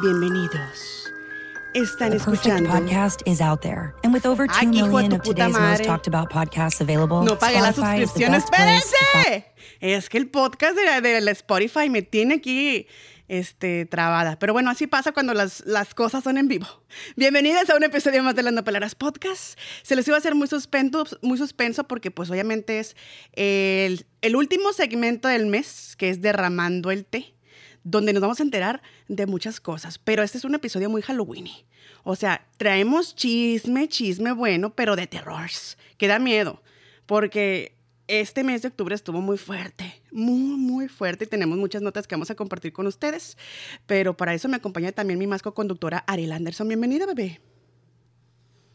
Bienvenidos. Están The perfect escuchando. podcast is out there. And with over 2 Ay, million of today's most madre. talked about podcasts available, No pagué la Spotify is the suscripción, best place to espérense. Es que el podcast de, la- de la Spotify me tiene aquí este, trabada. Pero bueno, así pasa cuando las, las cosas son en vivo. Bienvenidos a un episodio más de Las Nopaleras Podcast. Se les iba a hacer muy suspenso, muy suspenso porque pues obviamente es el, el último segmento del mes, que es Derramando el Té, donde nos vamos a enterar de muchas cosas. Pero este es un episodio muy Halloween. O sea, traemos chisme, chisme bueno, pero de terrors, que da miedo. Porque este mes de octubre estuvo muy fuerte, muy, muy fuerte. Y tenemos muchas notas que vamos a compartir con ustedes. Pero para eso me acompaña también mi más conductora Ariel Anderson. Bienvenida, bebé.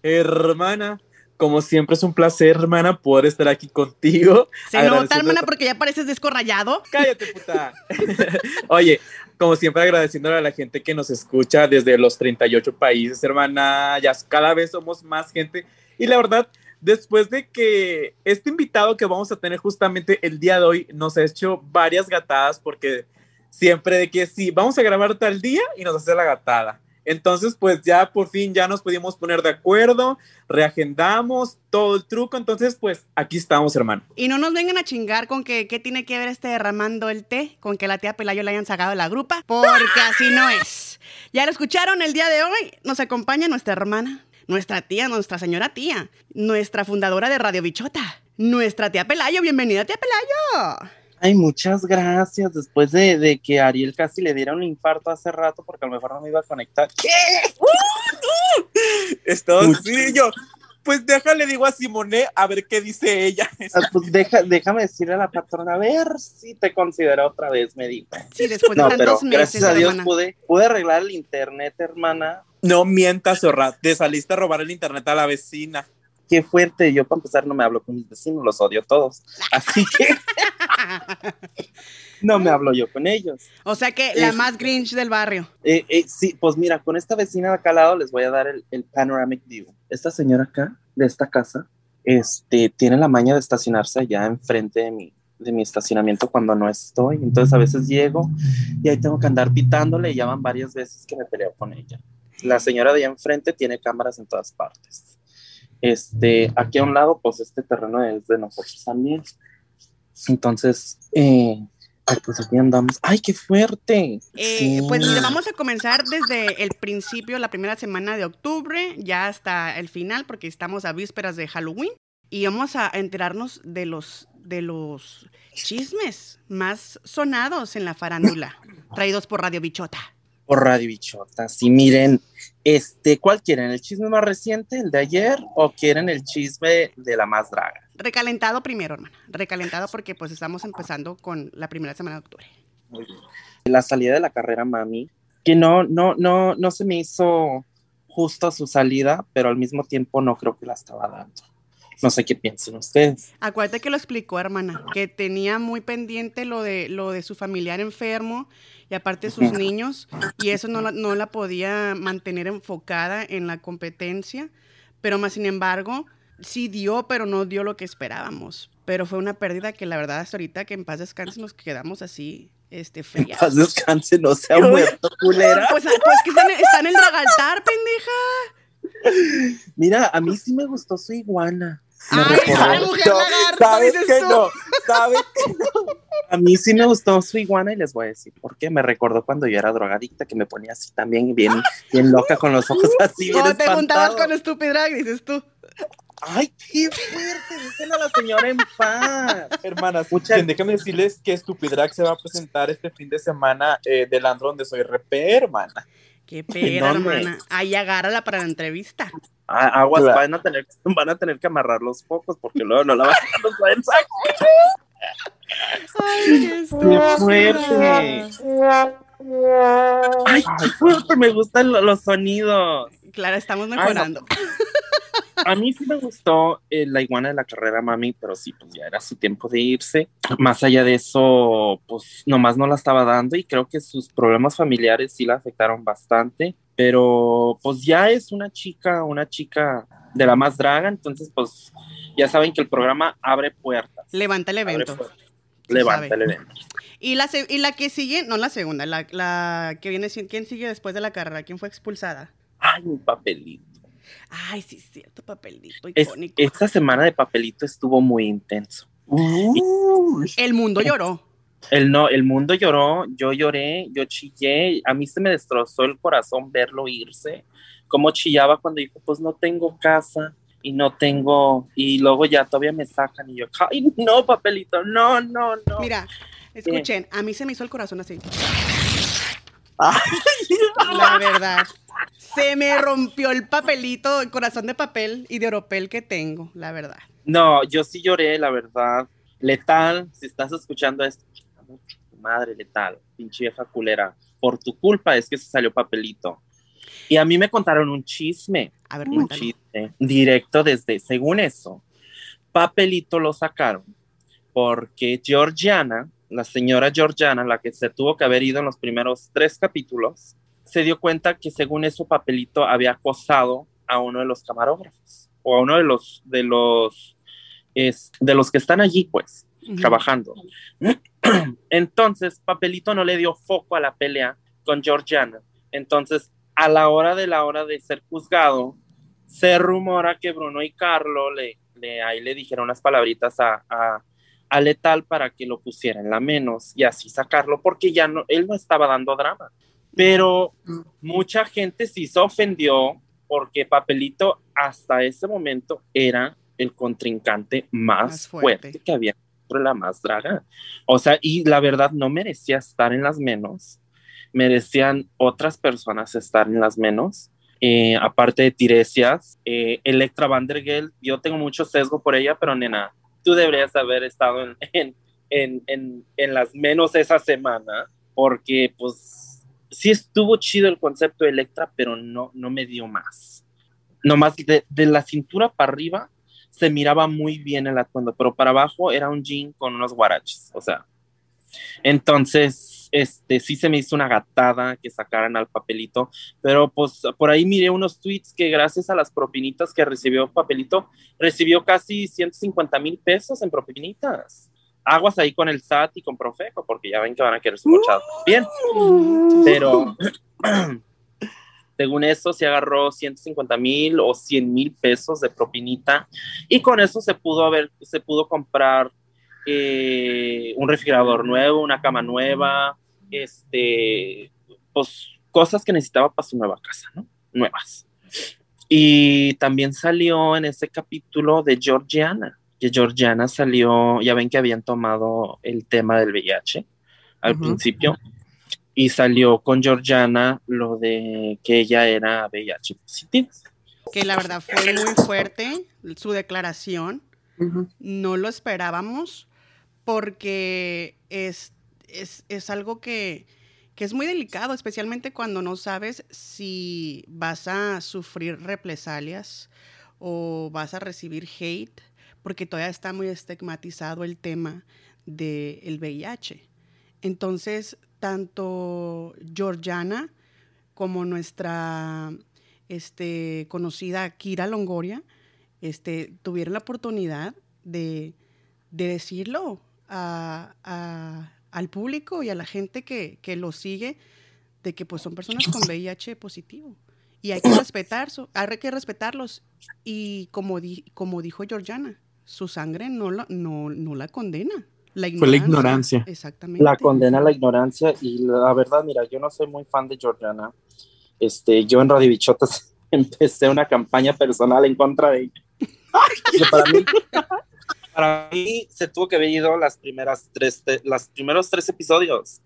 Hermana, como siempre es un placer, hermana, poder estar aquí contigo. Se nota, hermana, porque ya pareces disco rayado. Cállate, puta. Oye, como siempre agradeciéndole a la gente que nos escucha desde los 38 países, hermana. Ya cada vez somos más gente. Y la verdad, después de que este invitado que vamos a tener justamente el día de hoy nos ha hecho varias gatadas porque siempre de que sí, vamos a grabar tal día y nos hace la gatada. Entonces, pues ya por fin ya nos pudimos poner de acuerdo, reagendamos todo el truco. Entonces, pues aquí estamos, hermano. Y no nos vengan a chingar con que qué tiene que ver este derramando el té, con que la tía Pelayo le hayan sacado de la grupa, porque así no es. Ya lo escucharon el día de hoy, nos acompaña nuestra hermana, nuestra tía, nuestra señora tía, nuestra fundadora de Radio Bichota, nuestra tía Pelayo. Bienvenida, tía Pelayo. Ay, muchas gracias. Después de, de que Ariel casi le diera un infarto hace rato porque a lo mejor no me iba a conectar. ¿Qué? Esto Mucho. sí, yo. Pues déjale, digo a Simone, a ver qué dice ella. Ah, Pues deja, déjame decirle a la patrona, a ver si te considera otra vez, me dijo. Sí, después de No, pero tantos meses, gracias a Dios hermana. pude, pude arreglar el internet, hermana. No mientas, zorra. Te saliste a robar el internet a la vecina. Qué fuerte. Yo, para empezar, no me hablo con mis vecinos, los odio todos. Así que no me hablo yo con ellos. o sea que la Es- más grinch del barrio. Eh, eh, sí, pues mira, con esta vecina de acá al lado les voy a dar el, el panoramic view. Esta señora acá, de esta casa, este, tiene la maña de estacionarse allá enfrente de mi, de mi estacionamiento cuando no estoy. Entonces a veces llego y ahí tengo que andar pitándole y ya van varias veces que me peleo con ella. La señora de allá enfrente tiene cámaras en todas partes. Este, aquí a un lado, pues este terreno es de nosotros también. Entonces, eh, ay, pues aquí andamos. ¡Ay, qué fuerte! Eh, Sí. Pues mira, vamos a comenzar desde el principio, la primera semana de octubre, ya hasta el final, porque estamos a vísperas de Halloween. Y vamos a enterarnos de los, de los chismes más sonados en la farándula, traídos por Radio Bichota. Por Radio Bichota. Sí, miren, este, ¿cuál quieren? ¿El chisme más reciente, el de ayer, o quieren el chisme de la más draga? Recalentado primero, hermana. Recalentado porque pues estamos empezando con la primera semana de octubre. La salida de la carrera Mami, que no, no, no, no se me hizo justo su salida, pero al mismo tiempo no creo que la estaba dando. No sé qué piensan ustedes. Acuérdate que lo explicó, hermana, que tenía muy pendiente lo de, lo de su familiar enfermo y aparte sus niños, y eso no la, no la podía mantener enfocada en la competencia, pero más sin embargo, sí dio, pero no dio lo que esperábamos. Pero fue una pérdida que la verdad hasta ahorita que en paz descanse nos quedamos así, este, frías. Paz descanse, no se ha muerto, culera. Pues, pues que está en, está en el dragaltar, pendeja. Mira, a mí sí me gustó su iguana. Me Ay, recordó- mujer No, lagarto, ¿Sabes dices que tú. no? ¿Sabes que A mí sí me gustó su iguana y les voy a decir por qué. Me recordó cuando yo era drogadicta que me ponía así también bien, bien loca con los ojos así. bien te juntabas con Stupid Drag, dices tú. Ay, qué fuerte. Déjenla a la señora en paz. Hermanas, bien, déjenme decirles que Stupidrag se va a presentar este fin de semana eh, del andro donde soy repé, hermana. Qué pera, ¿Dónde? hermana. Ahí agárrala para la entrevista. Ah, aguas, Claro. van, a tener, van a tener que amarrar los focos porque luego no la van a nos van a sacar. Ay, qué ¡Qué fuerte! ¡Ay, qué fuerte! Me gustan lo- los sonidos. Clara, estamos no. A mí sí me gustó eh, la iguana de la carrera, mami, pero sí, pues ya era su tiempo de irse. Más allá de eso, pues nomás no la estaba dando y creo que sus problemas familiares sí la afectaron bastante, pero pues ya es una chica, una chica de la más draga, entonces pues ya saben que el programa abre puertas. Levanta el evento. levanta el evento. Y la, y la que sigue, no la segunda, la, la que viene, ¿quién sigue después de la carrera? ¿Quién fue expulsada? Ay, un papelito. Ay, sí, es cierto, papelito Es- icónico. esta semana de papelito estuvo muy intenso. El mundo lloró. El, no, el mundo lloró, yo lloré, yo chillé, a mí se me destrozó el corazón verlo irse, como chillaba cuando dijo, pues no tengo casa y no tengo, y luego ya todavía me sacan y yo, ay, no, papelito, no, no, no. Mira, escuchen, a mí se me hizo el corazón así. Ay, La verdad. Se me rompió el papelito, el corazón de papel y de oropel que tengo, la verdad. No, yo sí lloré, la verdad. Letal, si estás escuchando esto, madre letal, pinche vieja culera, por tu culpa es que se salió papelito. Y a mí me contaron un chisme. A ver, un chiste directo desde, según eso, Papelito lo sacaron porque Georgiana, la señora Georgiana, la que se tuvo que haber ido en los primeros tres capítulos, se dio cuenta que según eso Papelito había acosado a uno de los camarógrafos o a uno de los de los es, de los que están allí, pues, trabajando. Entonces, Papelito no le dio foco a la pelea con Georgiana. Entonces, a la hora de la hora de ser juzgado, se rumora que Bruno y Carlo le, le, ahí le dijeron unas palabritas a, a, a Letal para que lo pusiera en la menos y así sacarlo, porque ya no, él no estaba dando drama. Pero mucha gente sí se ofendió porque Papelito hasta ese momento era el contrincante más, Más fuerte. fuerte. que había entre la más draga. O sea, y la verdad no merecía estar en las menos. Merecían otras personas estar en las menos. Eh, aparte de Tiresias, eh, Electra Vandergeld, yo tengo mucho sesgo por ella, pero nena, tú deberías haber estado en, en, en, en las menos esa semana, porque pues sí estuvo chido el concepto de Electra, pero no, no me dio más. Nomás de, de la cintura para arriba se miraba muy bien el atuendo, pero para abajo era un jean con unos guaraches, o sea. Entonces, este, sí se me hizo una gatada que sacaran al papelito, pero pues por ahí miré unos tweets que gracias a las propinitas que recibió papelito, recibió casi 150 mil pesos en propinitas. Aguas ahí con el SAT y con Profeco, porque ya ven que van a querer su mochada. Bien, pero según eso se agarró 150 mil o 100 mil pesos de propinita y con eso se pudo haber, se pudo comprar eh, un refrigerador nuevo, una cama nueva, este, pues cosas que necesitaba para su nueva casa, ¿no? Nuevas. Y también salió en ese capítulo de Georgiana, que Georgiana salió, ya ven que habían tomado el tema del VIH al principio, y salió con Georgiana lo de que ella era VIH positiva. Que la verdad fue muy fuerte su declaración. No lo esperábamos porque es, es, es algo que, que es muy delicado, especialmente cuando no sabes si vas a sufrir represalias o vas a recibir hate, porque todavía está muy estigmatizado el tema del VIH. Entonces, tanto Georgiana como nuestra este, conocida Kira Longoria este, tuvieron la oportunidad de, de decirlo a- al público y a la gente que, que lo sigue de que pues son personas con VIH positivo y hay que hay que respetarlos y como di- como dijo Georgiana su sangre no la, no, no la condena la Fue la ignorancia. exactamente La condena a la ignorancia y la verdad, mira, yo no soy muy fan de Georgiana. Este, yo en Radio Bichotas empecé una campaña personal en contra de ella. Para mí, para mí se tuvo que haber ido las primeras tres, te- las primeros tres episodios.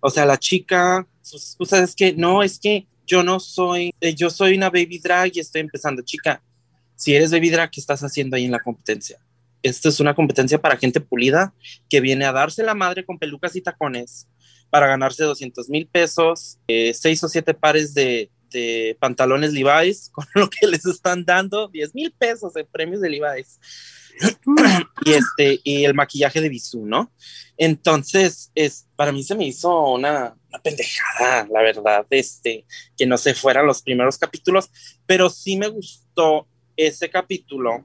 O sea, la chica, sus excusas es que no, es que yo no soy, eh, yo soy una baby drag y estoy empezando. Chica, si eres baby drag, ¿qué estás haciendo ahí en la competencia? Esto es una competencia para gente pulida que viene a darse la madre con pelucas y tacones para ganarse 200 mil pesos, eh, seis o siete pares de, de pantalones Levi's, con lo que les están dando 10 mil pesos en premios de Levi's. y, este, y el maquillaje de Bisú, ¿no? Entonces, es, para mí se me hizo una, una pendejada, la verdad, este, que no se fueran los primeros capítulos, pero sí me gustó ese capítulo,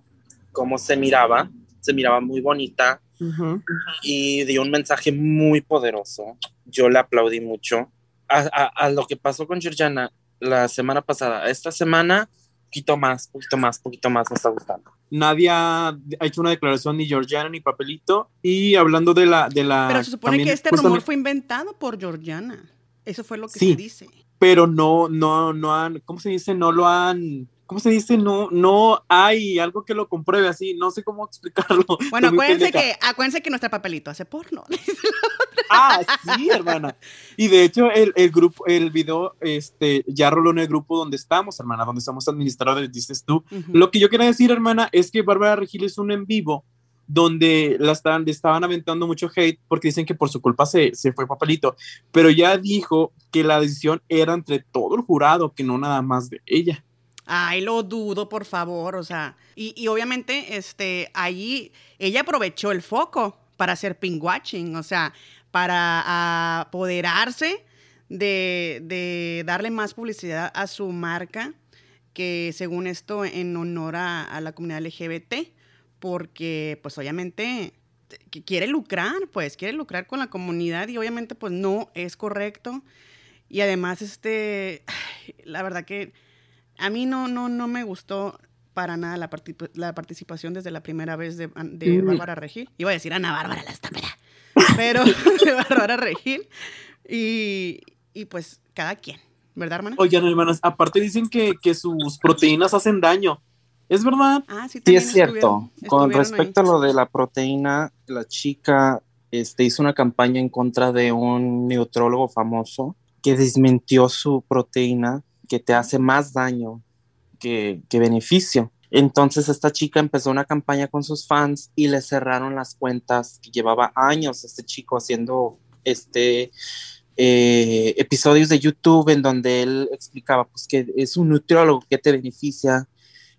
cómo se miraba, se miraba muy bonita, Ujú. y dio un mensaje muy poderoso. Yo le aplaudí mucho. A, a- a lo que pasó con Georgiana la semana pasada, esta semana, poquito más, poquito más, poquito más me está gustando. Nadie ha ha hecho una declaración, ni Georgiana ni Papelito. Y hablando de la. De la Pero se supone también que este justamente- rumor fue inventado por Georgiana. Eso fue lo que Sí. se dice. Pero no, no, no han. ¿Cómo se dice? No lo han. ¿Cómo se dice? No, no hay algo que lo compruebe así. No sé cómo explicarlo. Bueno, acuérdense que, acuérdense que nuestra papelito hace porno. Ah, sí, hermana. Y de hecho, el, el grupo, el video, este, ya roló en el grupo donde estamos, hermana, donde somos administradores, dices tú. Lo que yo quería decir, hermana, es que Bárbara Regil es un en vivo donde la estaban, le estaban aventando mucho hate porque dicen que por su culpa se, se fue papelito, pero ya dijo que la decisión era entre todo el jurado, que no nada más de ella. Ay, lo dudo, por favor, o sea, y, y obviamente, este, ahí ella aprovechó el foco para hacer ping watching, o sea, para apoderarse de, de darle más publicidad a su marca, que según esto, en honor a, a la comunidad LGBT, porque, pues, obviamente, que quiere lucrar, pues, quiere lucrar con la comunidad y obviamente, pues, no es correcto. Y además, este, la verdad que a mí no, no, no me gustó para nada la, la participación desde la primera vez de, de Mm. Bárbara Regil. Iba a decir Ana Bárbara la estúpida, pero de Bárbara Regil. Y, y pues cada quien, ¿verdad, hermana? Oigan, hermanas, aparte dicen que, que sus proteínas hacen daño. ¿Es verdad? Ah, sí, Sí, es cierto. estuvieron- Con estuvieron respecto ahí. a lo de la proteína, la chica este, hizo una campaña en contra de un neutrólogo famoso que desmintió su proteína que te hace más daño que, que beneficio. Entonces esta chica empezó una campaña con sus fans y le cerraron las cuentas que llevaba años este chico haciendo este eh, episodios de YouTube en donde él explicaba pues que es un nutriólogo que te beneficia,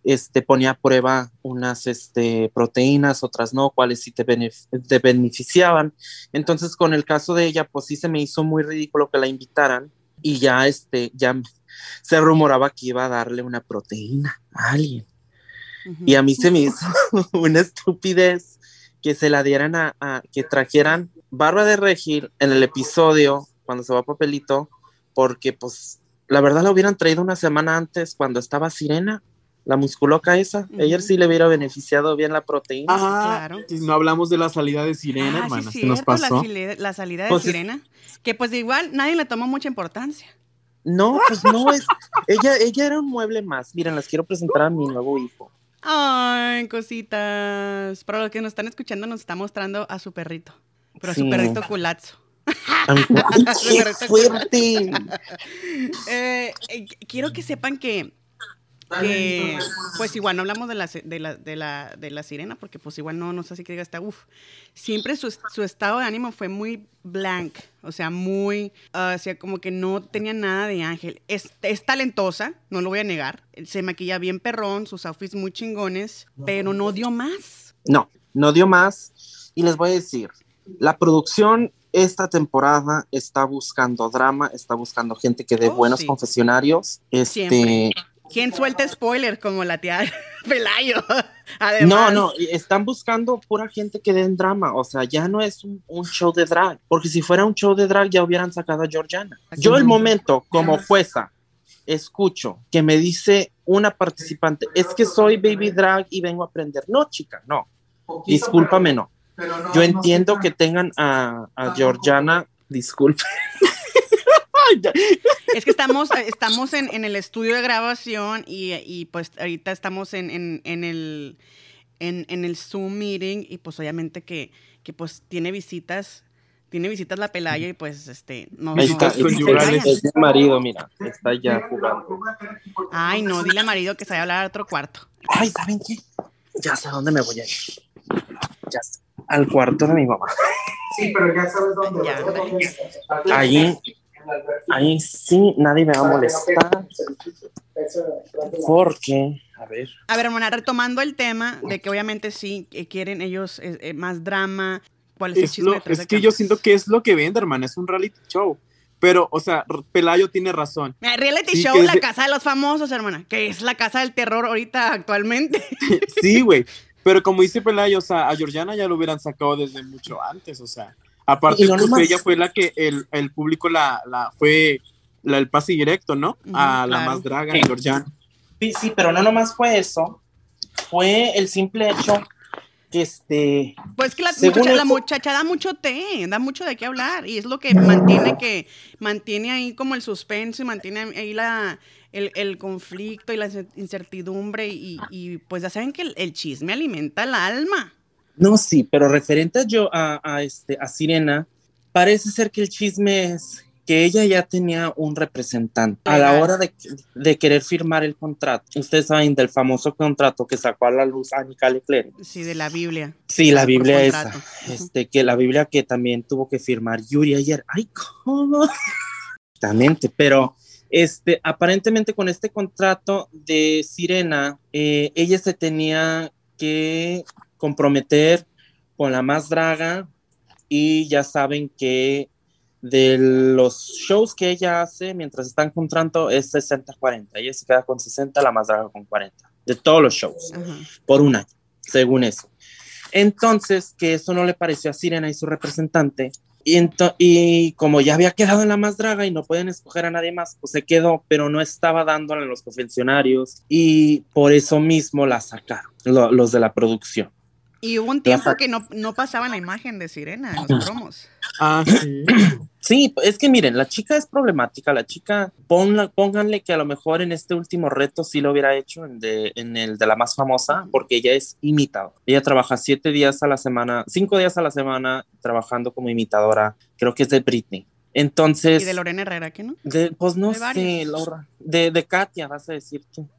este, ponía a prueba unas este, proteínas, otras no, cuáles sí te, benef- te beneficiaban. Entonces, con el caso de ella, pues sí se me hizo muy ridículo que la invitaran y ya, este, ya se rumoraba que iba a darle una proteína a alguien. Y a mí se me hizo una estupidez que se la dieran a, a- que trajeran Barba de Regil en el episodio cuando se va Papelito, porque pues la verdad la hubieran traído una semana antes cuando estaba Sirena, la musculoca esa. Ella Ujú. sí le hubiera beneficiado bien la proteína. Ah, claro. no hablamos de la salida de Sirena, Ah, hermana, sí, nos la pasó. sile- La, salida de Pues es- Sirena, que pues de igual nadie le tomó mucha importancia. No, pues no es. ella, ella era un mueble más. Miren, les quiero presentar a mi nuevo hijo. Ay, cositas. Para los que nos están escuchando, nos está mostrando a su perrito. Pero a su perrito culazo. ¡Qué fuerte! Eh, eh, quiero que sepan que, que, pues igual no hablamos de la, de la, de la, de la sirena, porque pues igual no, no sé si que diga está, uff. Siempre su, su estado de ánimo fue muy blank, o sea, muy, ah, o sea, como que no tenía nada de ángel. Es, es talentosa, no lo voy a negar. Se maquilla bien perrón, sus outfits muy chingones, pero no dio más. No, no dio más. Y les voy a decir, la producción esta temporada está buscando drama, está buscando gente que dé Oh, buenos sí. confesionarios. Siempre. ¿Quién suelta spoiler como la tía Pelayo? no, Además. no, están buscando pura gente que den drama. O sea, ya no es un, un show de drag, porque si fuera un show de drag ya hubieran sacado a Georgiana. Yo el momento como jueza escucho que me dice una participante, es que soy baby drag y vengo a aprender. No, chica, no. Discúlpame, no. Yo entiendo que tengan a, a Georgiana, disculpe. Es que estamos, eh, estamos en, en el estudio de grabación y, y, pues ahorita estamos en, en, en el, en, en el Zoom meeting y pues obviamente que, que pues tiene visitas, tiene visitas la Pelaya y pues este, no, Ahí no- está, no es mi marido, mira, está ya jugando. Ay, no, dile a marido que se vaya a hablar a otro cuarto. Ay, ¿saben qué? Ya sé a dónde me voy a ir. Ya sé, al cuarto de mi mamá. Sí, pero ya sabes dónde. Ya. Ahí, sí, nadie me va a molestar. Porque, a ver, A ver, hermana, retomando el tema de que obviamente sí eh, quieren ellos eh, eh, más drama. ¿Cuál es, el Es, chisme lo- es que yo siento que es lo que vende, hermana, es un reality show. Pero, o sea, Pelayo tiene razón. Mira, Reality Sí, show, la casa de los famosos, hermana, que es la casa del terror ahorita actualmente. Sí, güey. Pero como dice Pelayo, o sea, a Georgiana ya lo hubieran sacado desde mucho antes, o sea. Aparte, no pues, ella fue la que el, el público la, la fue la, el pase directo, ¿no? A la más draga, Sí. Georgiana. Sí, sí, pero no nomás fue eso. Fue el simple hecho que este. Pues que la, muchacha, la muchacha da mucho té, da mucho de qué hablar y es lo que mantiene que mantiene ahí como el suspenso y mantiene ahí la el, el conflicto y la incertidumbre y, y, pues ya saben que el, el chisme alimenta el alma. No, sí, pero referente a yo a, a este a Sirena, parece ser que el chisme es que ella ya tenía un representante a la hora de, de querer firmar el contrato. Ustedes saben del famoso contrato que sacó a la luz Annika Leclerc. Sí, de la Biblia. Sí, la Biblia esa. Este, que la Biblia que también tuvo que firmar Yuri ayer. Ay, ¿cómo? Exactamente, pero este, aparentemente con este contrato de Sirena, eh, ella se tenía que comprometer con la más draga y ya saben que de los shows que ella hace mientras está en contrato es 60-40. Ella se queda con 60, la más draga con 40. De todos los shows Ajá. por un año, según eso. Entonces, que eso no le pareció a Sirena y su representante. Y, y como ya había quedado en la más draga y no pueden escoger a nadie más, pues se quedó, pero no estaba dándole en los confesionarios y por eso mismo la sacaron, lo- los de la producción. Y hubo un tiempo que no, no pasaban la imagen de Sirena en los promos. Ah, sí. Sí, es que miren, la chica es problemática, la chica, ponla, pónganle que a lo mejor en este último reto sí lo hubiera hecho en, de- en el de la más famosa, porque ella es imitadora. Ella trabaja siete días a la semana, cinco días a la semana trabajando como imitadora, creo que es de Britney. Entonces, Y de Lorena Herrera, ¿qué no? de- pues no de sé. Laura, de, de Katia vas a decir tú.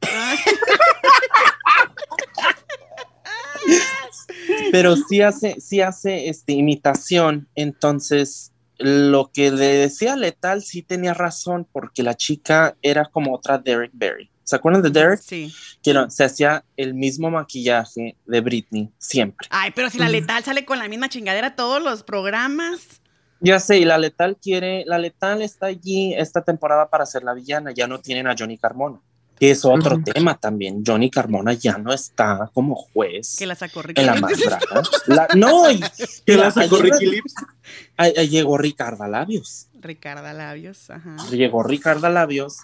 Pero sí hace, sí hace este, imitación, entonces lo que le decía Letal sí tenía razón, porque la chica era como otra Derek Barry. ¿Se acuerdan de Derek? Sí. Que no, se hacía el mismo maquillaje de Britney, siempre. Ay, pero si la letal sale con la misma chingadera todos los programas. Ya sé, y la Letal quiere, la Letal está allí esta temporada para ser la villana, ya no tienen a Johnny Carmona, que es otro tema también. Johnny Carmona ya no está como juez. Que la sacó en la. La- no, y- Que la sacó Ricky Lips. Llegó Ricardo Labios. Ricarda Labios, ajá. Llegó Ricardo Labios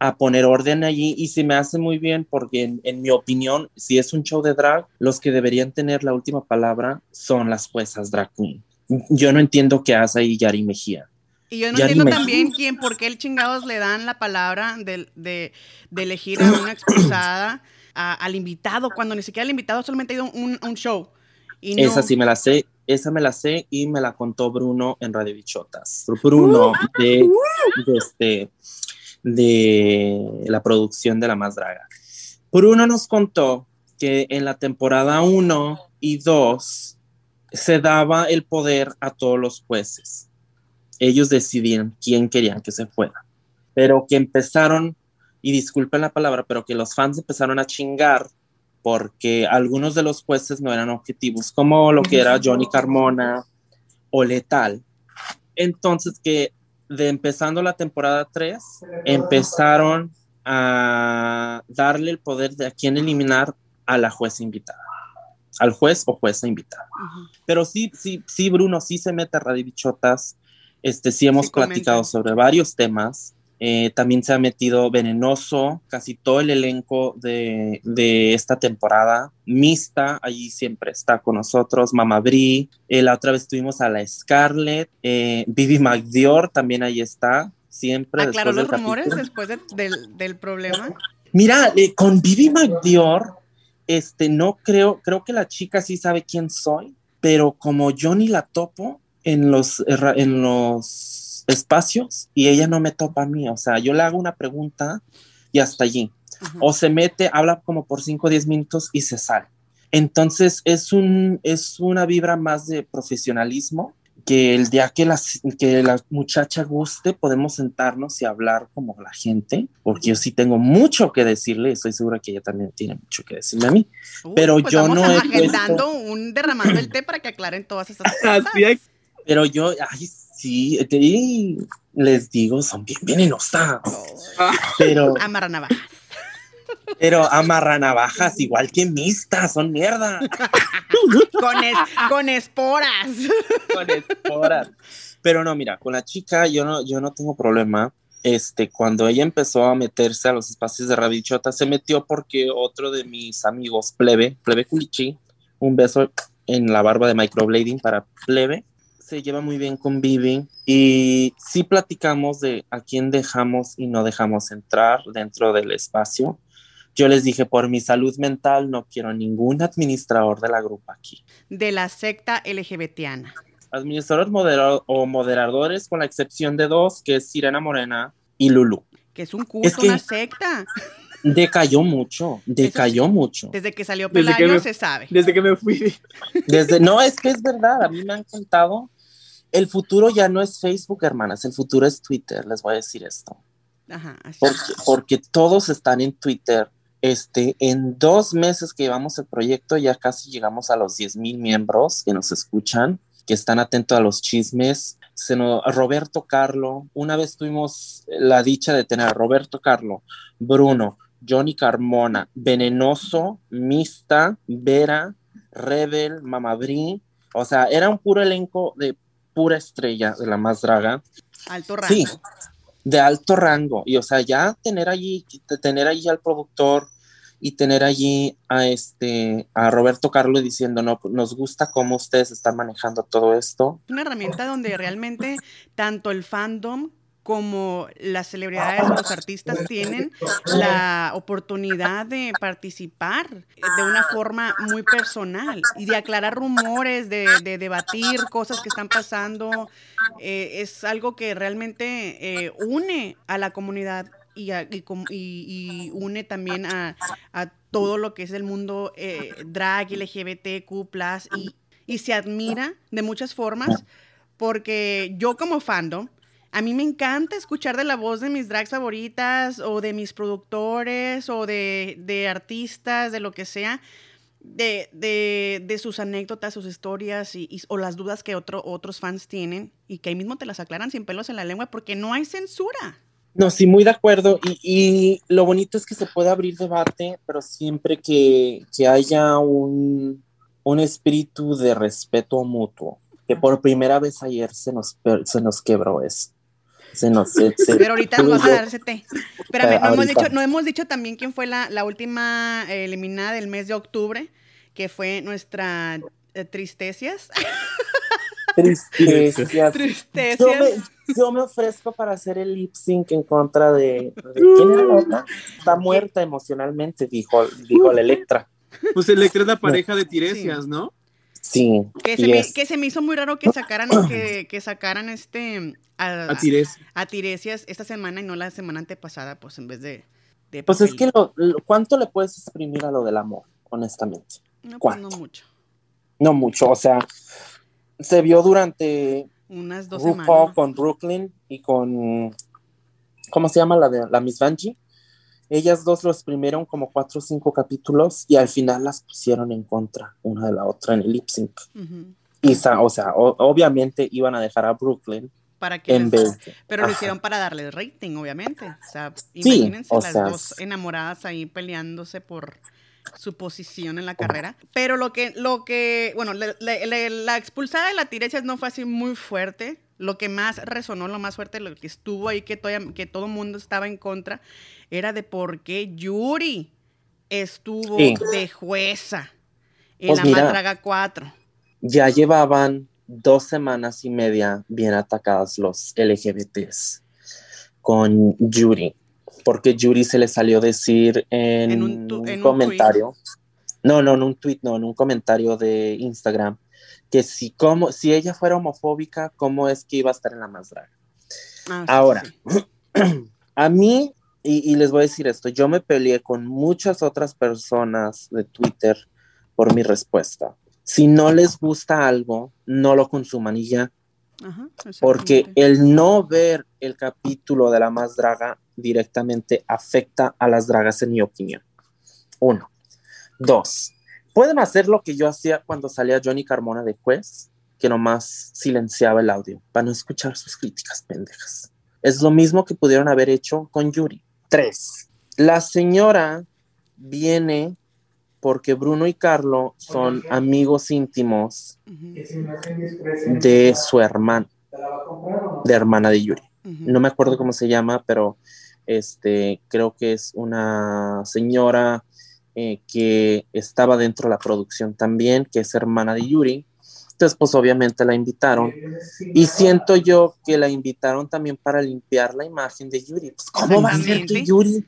a poner orden allí y se me hace muy bien porque en, en mi opinión, si es un show de drag, los que deberían tener la última palabra son las juezas drag queen. Yo no entiendo qué hace ahí Yari Mejía. Y yo no Ya entiendo también quién, por qué el chingados le dan la palabra de, de, de elegir a una expulsada a- al invitado, cuando ni siquiera el invitado solamente ha ido a un, show. Y no, Esa sí me la sé, esa me la sé y me la contó Bruno en Radio Bichotas. Bruno de, de, este, de la producción de La Más Draga. Bruno nos contó que en la temporada 1 y 2 se daba el poder a todos los jueces. Ellos decidían quién querían que se fuera. Pero que empezaron, y disculpen la palabra, pero que los fans empezaron a chingar porque algunos de los jueces no eran objetivos, como lo que era Johnny Carmona o Letal. Entonces que de empezando la temporada 3, empezaron a darle el poder de a quién eliminar a la jueza invitada, al juez o jueza invitada. Pero sí, sí, sí, Bruno, sí se mete a Radio Bichotas. Este, sí hemos comenta. platicado sobre varios temas. Eh, también se ha metido Venenoso, casi todo el elenco de, de esta temporada. Mista, allí siempre está con nosotros. Mama Brie, eh, la otra vez tuvimos a la Scarlett. Eh, Bibi McDior también ahí está, siempre. Aclaró después los rumores capítulo. después de- del, del problema. Mira, eh, con Bibi McDior, este, no creo, creo que la chica sí sabe quién soy, pero como yo ni la topo en los, en los espacios y ella no me topa a mí, o sea, yo le hago una pregunta y hasta allí. Ajá. O se mete, habla como por 5 o 10 minutos y se sale. Entonces es, un, es una vibra más de profesionalismo que el día que, las, que la muchacha guste podemos sentarnos y hablar como la gente, porque yo sí tengo mucho que decirle estoy segura que ella también tiene mucho que decirle a mí. Uy, pero pues yo no he agendando un derramando el té para que aclaren todas estas cosas. Así hay. Pero yo, ay, sí, les digo, son bien venenosas, Oh, pero Amarra navajas. Pero amarra navajas, igual que mistas, son mierda. Con, es- con esporas. con esporas. Pero no, mira, con la chica yo no, yo no tengo problema. Este, cuando ella empezó a meterse a los espacios de Radichota, se metió porque otro de mis amigos, Plebe, Plebe Culichi, un beso en la barba de microblading para Plebe, se lleva muy bien con Vivi y sí platicamos de a quién dejamos y no dejamos entrar dentro del espacio. Yo les dije, por mi salud mental no quiero ningún administrador de la grupa aquí De la secta LGBTiana. administradores modera- o moderadores, con la excepción de dos, que es Sirena Morena y Lulu. Que es un culto, Es que- una secta. Decayó mucho, decayó mucho. Desde que salió Desde que Pelayo me- se sabe. Desde que me fui. Desde, no, es que es verdad, a mí me han contado. El futuro ya no es Facebook, hermanas, el futuro es Twitter, les voy a decir esto. Ajá. Porque, porque todos están en Twitter. Este, en dos meses que llevamos el proyecto, ya casi llegamos a los 10 mil miembros que nos escuchan, que están atentos a los chismes. Se nos, Roberto Carlo, una vez tuvimos la dicha de tener a Roberto Carlo, Bruno, Johnny Carmona, Venenoso, Mista, Vera, Rebel, Mamabri. O sea, era un puro elenco de pura estrella de la más draga Alto rango. Sí, de alto rango. Y o sea, ya tener allí, tener allí al productor y tener allí a este a Roberto Carlos diciendo, no, pues, nos gusta cómo ustedes están manejando todo esto. una herramienta donde realmente tanto el fandom como las celebridades o los artistas tienen la oportunidad de participar de una forma muy personal y de aclarar rumores, de, de debatir cosas que están pasando. Eh, es algo que realmente eh, une a la comunidad y, a- y com- y- y une también a, a todo lo que es el mundo eh, drag, LGBTQ+, y, y se admira de muchas formas porque yo como fandom, a mí me encanta escuchar de la voz de mis drags favoritas o de mis productores o de, de artistas, de lo que sea, de, de- de sus anécdotas, sus historias y, y- o las dudas que otro, otros fans tienen y que ahí mismo te las aclaran sin pelos en la lengua porque no hay censura. No, sí, muy de acuerdo. Y, y lo bonito es que se puede abrir debate, pero siempre que, que haya un, un espíritu de respeto mutuo, que por primera vez ayer se nos, se nos quebró eso. Se nos, se- se- Pero ahorita nos vas a dar ese té. Espérame, no hemos, dicho, no hemos dicho también quién fue la, la última eh, eliminada del mes de octubre, que fue nuestra eh, Tristecias. Tristecias. Yo Tristecias. me, yo me ofrezco para hacer el lip sync en contra de. ¿de ¿Quién era la otra? Está muerta emocionalmente, dijo, dijo la Electra. Pues Electra es la pareja de Tiresias, ¿no? Sí. Que se, me, es- que se me hizo muy raro que sacaran, que, que sacaran este a, A Tires. a Tiresias esta semana y no la semana antepasada, pues en vez de. de Pues es que lo, lo- ¿cuánto le puedes exprimir a lo del amor, honestamente? No, pues no mucho. No mucho, o sea, se vio durante Unas dos RuPaul semanas. con Brooklyn y con, ¿cómo se llama la de la Miss Vanjie? Ellas dos lo exprimieron como cuatro o cinco capítulos y al final las pusieron en contra una de la otra en el lip sync. Ujú. Y, sa- o sea, o- obviamente iban a dejar a Brooklyn Para que en vez de... Pero lo Ajá. hicieron para darle rating, obviamente. O sea, Sí, imagínense o las sea, dos enamoradas ahí peleándose por su posición en la carrera. Pero lo que, lo que, bueno, le- le- le- la expulsada de la Tiresias no fue así muy fuerte. Lo que más resonó, lo más fuerte, lo que estuvo ahí, que, todavía- que todo el mundo estaba en contra, era de por qué Yuri estuvo Sí. de jueza en Pues la mira. Madraga 4. Ya llevaban dos semanas y media bien atacadas los LGBTs con Yuri, porque Yuri se le salió decir en, En un tu- un, en un comentario, no, no, en un tweet, no, en un comentario de Instagram, que si, como, si ella fuera homofóbica, ¿cómo es que iba a estar en la más draga? Ah, sí, Ahora, sí. a mí, y, y les voy a decir esto, yo me peleé con muchas otras personas de Twitter por mi respuesta. Si no les gusta algo, no lo consuman y ya, Ajá, porque el no ver el capítulo de la más draga directamente afecta a las dragas en mi opinión. Uno. Dos. Pueden hacer lo que yo hacía cuando salía Johnny Carmona de juez, que nomás silenciaba el audio para no escuchar sus críticas pendejas. Es lo mismo que pudieron haber hecho con Yuri. Tres. La señora viene porque Bruno y Carlo son amigos íntimos de su hermana, de hermana de Yuri. No me acuerdo cómo se llama, pero este creo que es una señora eh, que estaba dentro de la producción también, que es hermana de Yuri. Entonces, pues obviamente la invitaron. Y siento yo que la invitaron también para limpiar la imagen de Yuri. Pues, ¿cómo va a ser que. Yuri,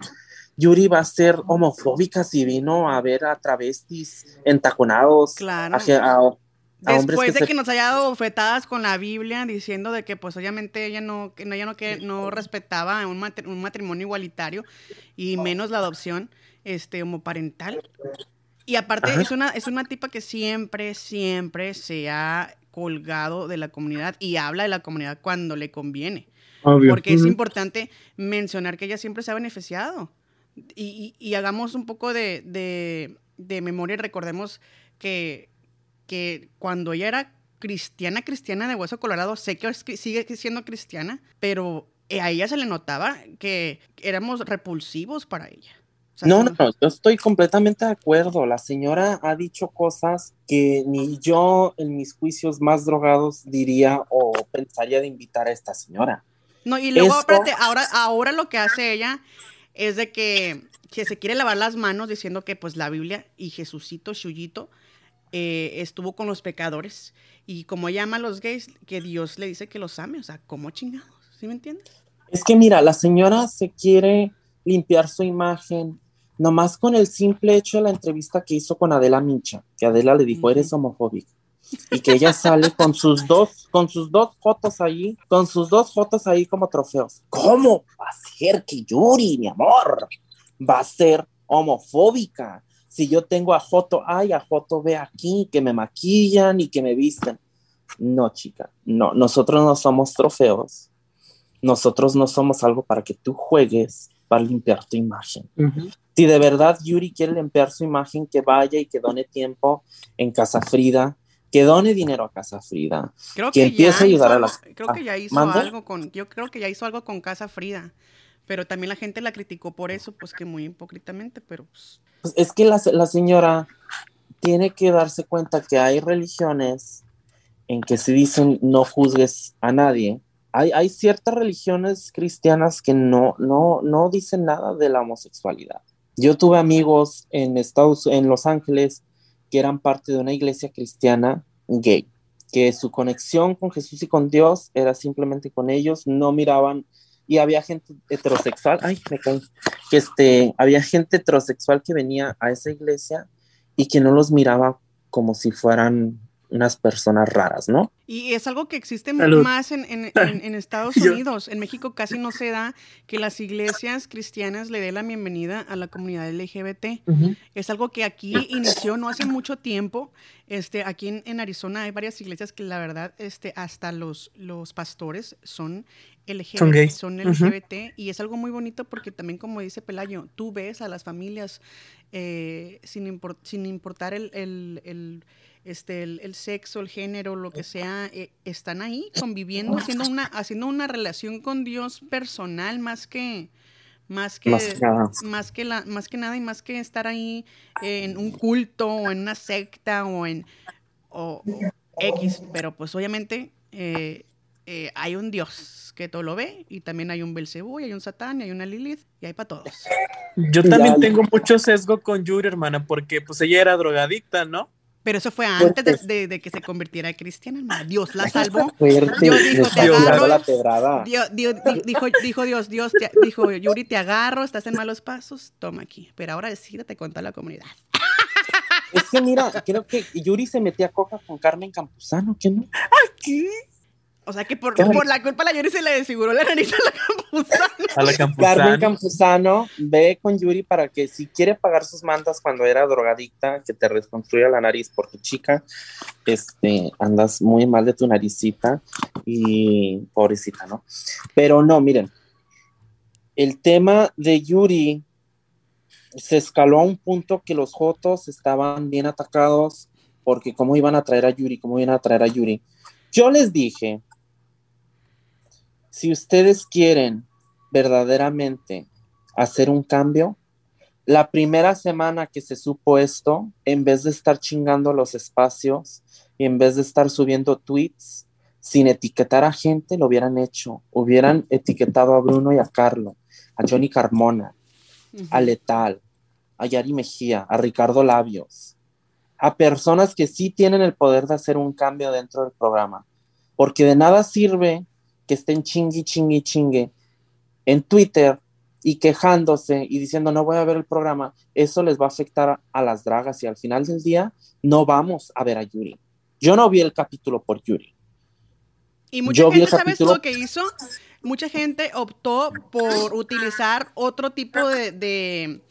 Yuri va a ser homofóbica si vino a ver a travestis entaconados? Claro. A, a- Después de se- que nos haya dado bofetadas con la Biblia diciendo de que pues obviamente ella no, que no- ella no, que, no respetaba un, matri- un matrimonio igualitario y menos la adopción este homoparental. Y aparte Ajá. es una, es una tipa que siempre, siempre se ha colgado de la comunidad y habla de la comunidad cuando le conviene. Porque es importante mencionar que ella siempre se ha beneficiado. Y, y- y hagamos un poco de, de- de memoria y recordemos que, que cuando ella era cristiana, cristiana de hueso colorado, sé que sigue siendo cristiana, pero a ella se le notaba que éramos repulsivos para ella. O sea, No, no, no, yo estoy completamente de acuerdo. La señora ha dicho cosas que ni yo en mis juicios más drogados diría o pensaría de invitar a esta señora. No, y luego, Esto- espérate, ahora, ahora lo que hace ella es de que, que se quiere lavar las manos diciendo que pues la Biblia y Jesucito, Chuyito, eh, estuvo con los pecadores. Y como ella ama a los gays, que Dios le dice que los ame. O sea, ¿cómo chingados? ¿Sí me entiendes? Es que mira, la señora se quiere limpiar su imagen nomás con el simple hecho de la entrevista que hizo con Adela Micha, que Adela le dijo, eres homofóbica. Y que ella sale con sus dos, con sus dos fotos ahí, con sus dos fotos ahí como trofeos. ¿Cómo va a ser que Yuri, mi amor, va a ser homofóbica? Si yo tengo a Joto A y a Joto B aquí, que me maquillan y que me visten. No, chica, no, nosotros no somos trofeos. Nosotros no somos algo para que tú juegues para limpiar tu imagen. Si de verdad Yuri quiere limpiar su imagen, que vaya y que done tiempo en Casa Frida, que done dinero a Casa Frida. Creo Que que, empiece a ayudar hizo a las- Creo que ya hizo algo con... Yo creo que ya hizo algo con Casa Frida. Pero también la gente la criticó por eso, pues que muy hipócritamente, pero pues... Pues es que la, la señora tiene que darse cuenta que hay religiones en que se dicen no juzgues a nadie. Hay, hay ciertas religiones cristianas que no, no, no dicen nada de la homosexualidad. Yo tuve amigos en Estados en Los Ángeles que eran parte de una iglesia cristiana gay, que su conexión con Jesús y con Dios era simplemente con ellos, no miraban y había gente heterosexual, ay, me caí, que este, había gente heterosexual que venía a esa iglesia y que no los miraba como si fueran unas personas raras, ¿no? Y es algo que existe Salud. más en, en- en- en Estados Yo- Unidos. En México casi no se da que las iglesias cristianas le den la bienvenida a la comunidad LGBT. Es algo que aquí inició no hace mucho tiempo. Este, aquí en, en Arizona hay varias iglesias que la verdad, este, hasta los, los pastores son LGBT. Son. LGBT y es algo muy bonito porque también, como dice Pelayo, tú ves a las familias eh, sin, sin importar el, el- el, este, el, el sexo, el género, lo que sea, eh, están ahí conviviendo, haciendo una, haciendo una relación con Dios personal más que más que Más que nada. más que la más que nada y más que estar ahí en un culto o en una secta o en o X, pero pues obviamente eh, eh, hay un Dios que todo lo ve y también hay un Belcebú y hay un Satán y hay una Lilith y hay para todos. Yo también tengo mucho sesgo con Yuri, hermana, porque pues ella era drogadicta, ¿no? Pero eso fue antes de, Pues- de- de que se convirtiera en cristiana, hermana. Dios la salvó. Dios dijo, te agarro. Dios, Dios- di- dijo, dijo Dios, Dios, te- dijo Yuri, te agarro, estás en malos pasos, toma aquí. Pero ahora decídete con toda la comunidad. Es que mira, creo que Yuri se metía coca con Carmen Campuzano, ¿qué no? ¿Qué? O sea que por, por la culpa de la Yuri se le desfiguró la nariz a la campusana. A la Carmen Campuzano. Campuzano ve con Yuri para que si quiere pagar sus mandas cuando era drogadicta, que te reconstruya la nariz, porque chica, este, andas muy mal de tu naricita y pobrecita, ¿no? Pero no, miren, el tema de Yuri se escaló a un punto que los Jotos estaban bien atacados porque cómo iban a traer a Yuri, cómo iban a traer a Yuri. Yo les dije, si ustedes quieren verdaderamente hacer un cambio, La primera semana que se supo esto, en vez de estar chingando los espacios y en vez de estar subiendo tweets sin etiquetar a gente, lo hubieran hecho. Hubieran etiquetado a Bruno y a Carlo, a Johnny Carmona, a Letal, a Yari Mejía, a Ricardo Labios, a personas que sí tienen el poder de hacer un cambio dentro del programa. Porque de nada sirve que estén chingui, chingui, chingue en Twitter y quejándose y diciendo no voy a ver el programa, eso les va a afectar a las dragas y al final del día no vamos a ver a Yuri. Yo no vi el capítulo por Yuri. Y mucha Yo gente, ¿sabes capítulo- lo que hizo? Mucha gente optó por utilizar otro tipo de, de,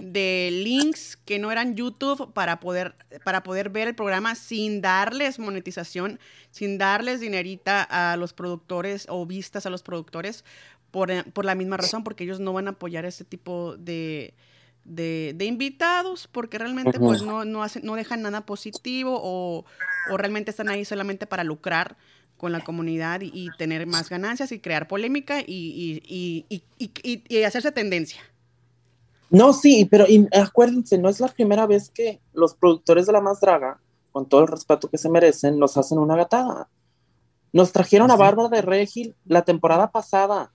de links que no eran YouTube para poder, para poder ver el programa sin darles monetización, sin darles dinerita a los productores o vistas a los productores por, eh, por la misma razón, porque ellos no van a apoyar ese tipo de, de, de invitados, porque realmente pues no, no, hacen, no dejan nada positivo o, o realmente están ahí solamente para lucrar con la comunidad y, y tener más ganancias y crear polémica y- y- y hacerse tendencia. No, sí, pero y acuérdense, no es la primera vez que los productores de La Más Draga, con todo el respeto que se merecen, los hacen una gatada. Nos trajeron a Bárbara de Regil la temporada pasada.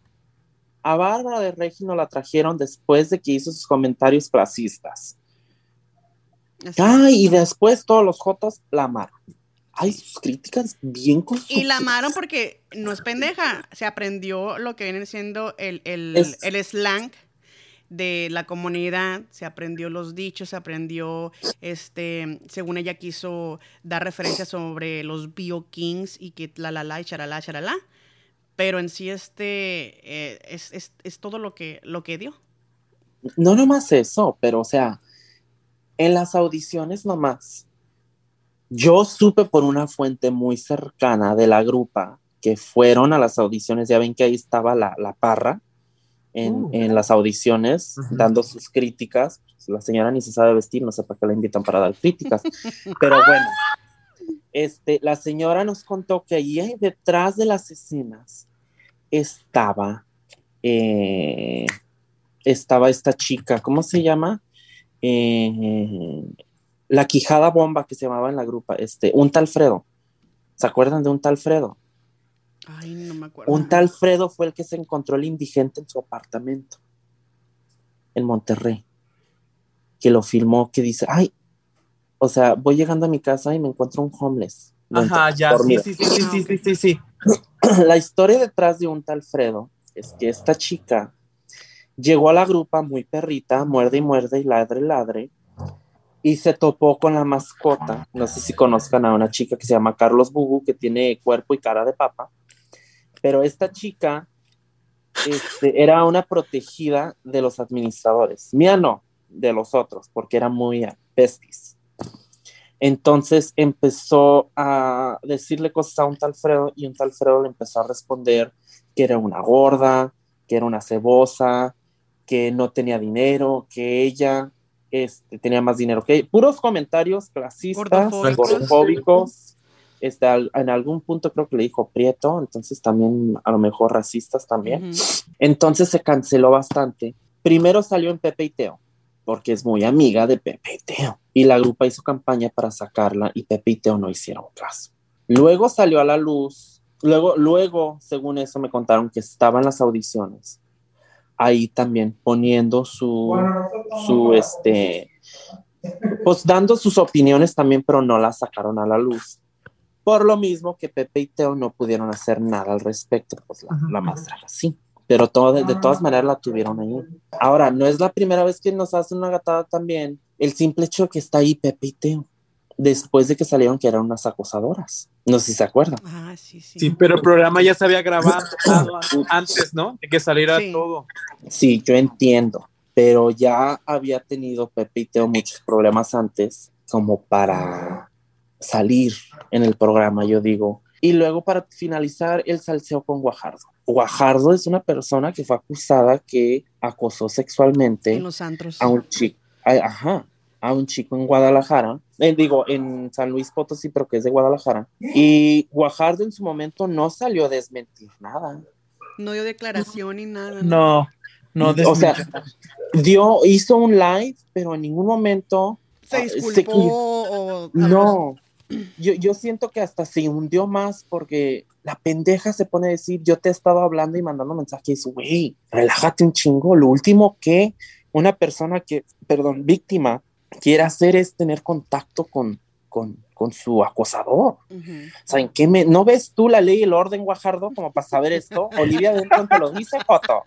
A Bárbara de Regil nos la trajeron después de que hizo sus comentarios clasistas. Así. Ay, y después todos los Jotas la amaron. Ay, sus críticas bien Y constructivas. la amaron porque no es pendeja, se aprendió lo que viene siendo el, el, Es- el slang de la comunidad, se aprendió los dichos, se aprendió, este, según ella quiso dar referencias sobre los Bio Kings y que la la la y charalá, charalá, pero en sí este eh, es, es- es todo lo que, lo que dio. No nomás eso, pero o sea, en las audiciones nomás. Yo supe por una fuente muy cercana de la grupa que fueron a las audiciones, ya ven que ahí estaba la, la parra en, Uh. en las audiciones dando sus críticas. Pues, La señora ni se sabe vestir, no sé para qué la invitan para dar críticas. Pero bueno, este, la señora nos contó que ahí detrás de las escenas estaba, eh, estaba esta chica, ¿cómo se llama? Eh, la Quijada Bomba que se llamaba en la grupa, este, un tal Fredo. ¿Se acuerdan de un tal Fredo? Ay, no me acuerdo. Un tal Fredo fue el que se encontró el indigente en su apartamento en Monterrey, que lo filmó, que dice, ay, o sea, voy llegando a mi casa y me encuentro un homeless. Ajá, ya, sí, dormido. sí, sí, sí, sí, sí, sí, sí. la historia detrás de un tal Fredo es que esta chica llegó a la grupa muy perrita, muerde y muerde y ladre y ladre, y se topó con la mascota. No sé si conozcan a una chica que se llama Carlos Bubu, que tiene cuerpo y cara de papa, pero esta chica este, era una protegida de los administradores. Mía no, de los otros, porque era muy besties. Entonces empezó a decirle cosas a un tal Fredo y un tal Fredo le empezó a responder que era una gorda, que era una cebosa, que no tenía dinero, que ella este, tenía más dinero que ella. Puros comentarios clasistas, Gordofóbicos. Este, en algún punto creo que le dijo prieto, entonces también a lo mejor racistas también. Entonces se canceló bastante. Primero salió en Pepe y Teo, porque es muy amiga de Pepe y Teo. Y la grupa hizo campaña para sacarla y Pepe y Teo no hicieron caso. Luego salió a la luz. Luego, luego, según eso, me contaron que estaban las audiciones. Ahí también poniendo su, su, este, pues dando sus opiniones también, pero no las sacaron a la luz. Por lo mismo que Pepe y Teo no pudieron hacer nada al respecto, pues la, la sí. Pero todo, de, de todas maneras la tuvieron ahí. Ahora, no es la primera vez que nos hacen una gatada también. El simple hecho de que está ahí Pepe y Teo, después de que salieron que eran unas acosadoras. No sé si se acuerdan. Ah, sí, sí. Sí, pero el programa ya se había grabado antes, ¿no? De que saliera Sí. todo. Sí, yo entiendo, pero ya había tenido Pepe y Teo muchos problemas antes como para salir en el programa, yo digo. Y luego para finalizar el salseo con Guajardo. Guajardo es una persona que fue acusada que acosó sexualmente En los antros. a un chico, a- ajá, a un chico en Guadalajara, eh, digo, en San Luis Potosí, pero que es de Guadalajara. Y Guajardo en su momento no salió a desmentir nada. No dio declaración ni nada. No, No, o sea, dio, hizo un live, pero en ningún momento Se ah, disculpó o... No, yo, yo siento que hasta se hundió más porque la pendeja se pone a decir, yo te he estado hablando y mandando mensajes, güey, relájate un chingo. Lo último que una persona que, perdón, víctima, quiere hacer es tener contacto con, con, con su acosador. así. Ujú. O sea, ¿en qué me, ¿no ves tú la ley y el orden, Guajardo, como para saber esto? Olivia Denton te lo dice, Joto.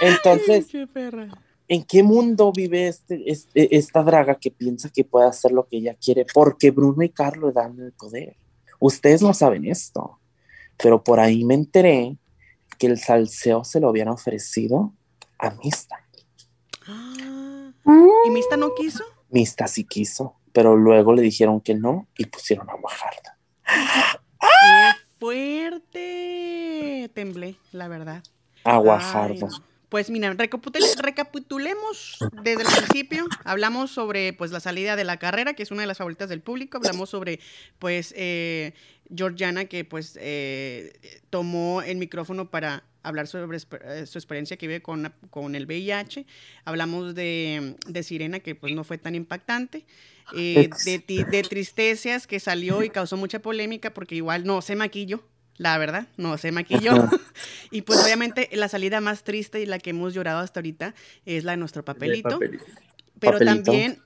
Entonces, Ay, qué perra. ¿En qué mundo vive este, este- esta draga que piensa que puede hacer lo que ella quiere? Porque Bruno y Carlos le dan el poder. Ustedes no saben esto, pero por ahí me enteré que el salseo se lo habían ofrecido a Mista. Ah, ¿Y Mista no quiso? Mista sí quiso, pero luego le dijeron que no y pusieron a Guajardo. ¡Qué fuerte! Temblé, la verdad. A Ay, Guajardo. no. Pues mira, recapitule- recapitulemos desde el principio. Hablamos sobre pues la salida de la carrera, que es una de las favoritas del público. Hablamos sobre pues eh, Georgiana, que pues eh, tomó el micrófono para hablar sobre eh, su experiencia que vive con, con el VIH. Hablamos de, de Sirena, que pues no fue tan impactante. Eh, de, de Tristecias, que salió y causó mucha polémica porque igual no se maquilló. La verdad, no se maquilló. Y pues obviamente la salida más triste y la que hemos llorado hasta ahorita es la de nuestro papelito. Papelito. Pero Papelito. también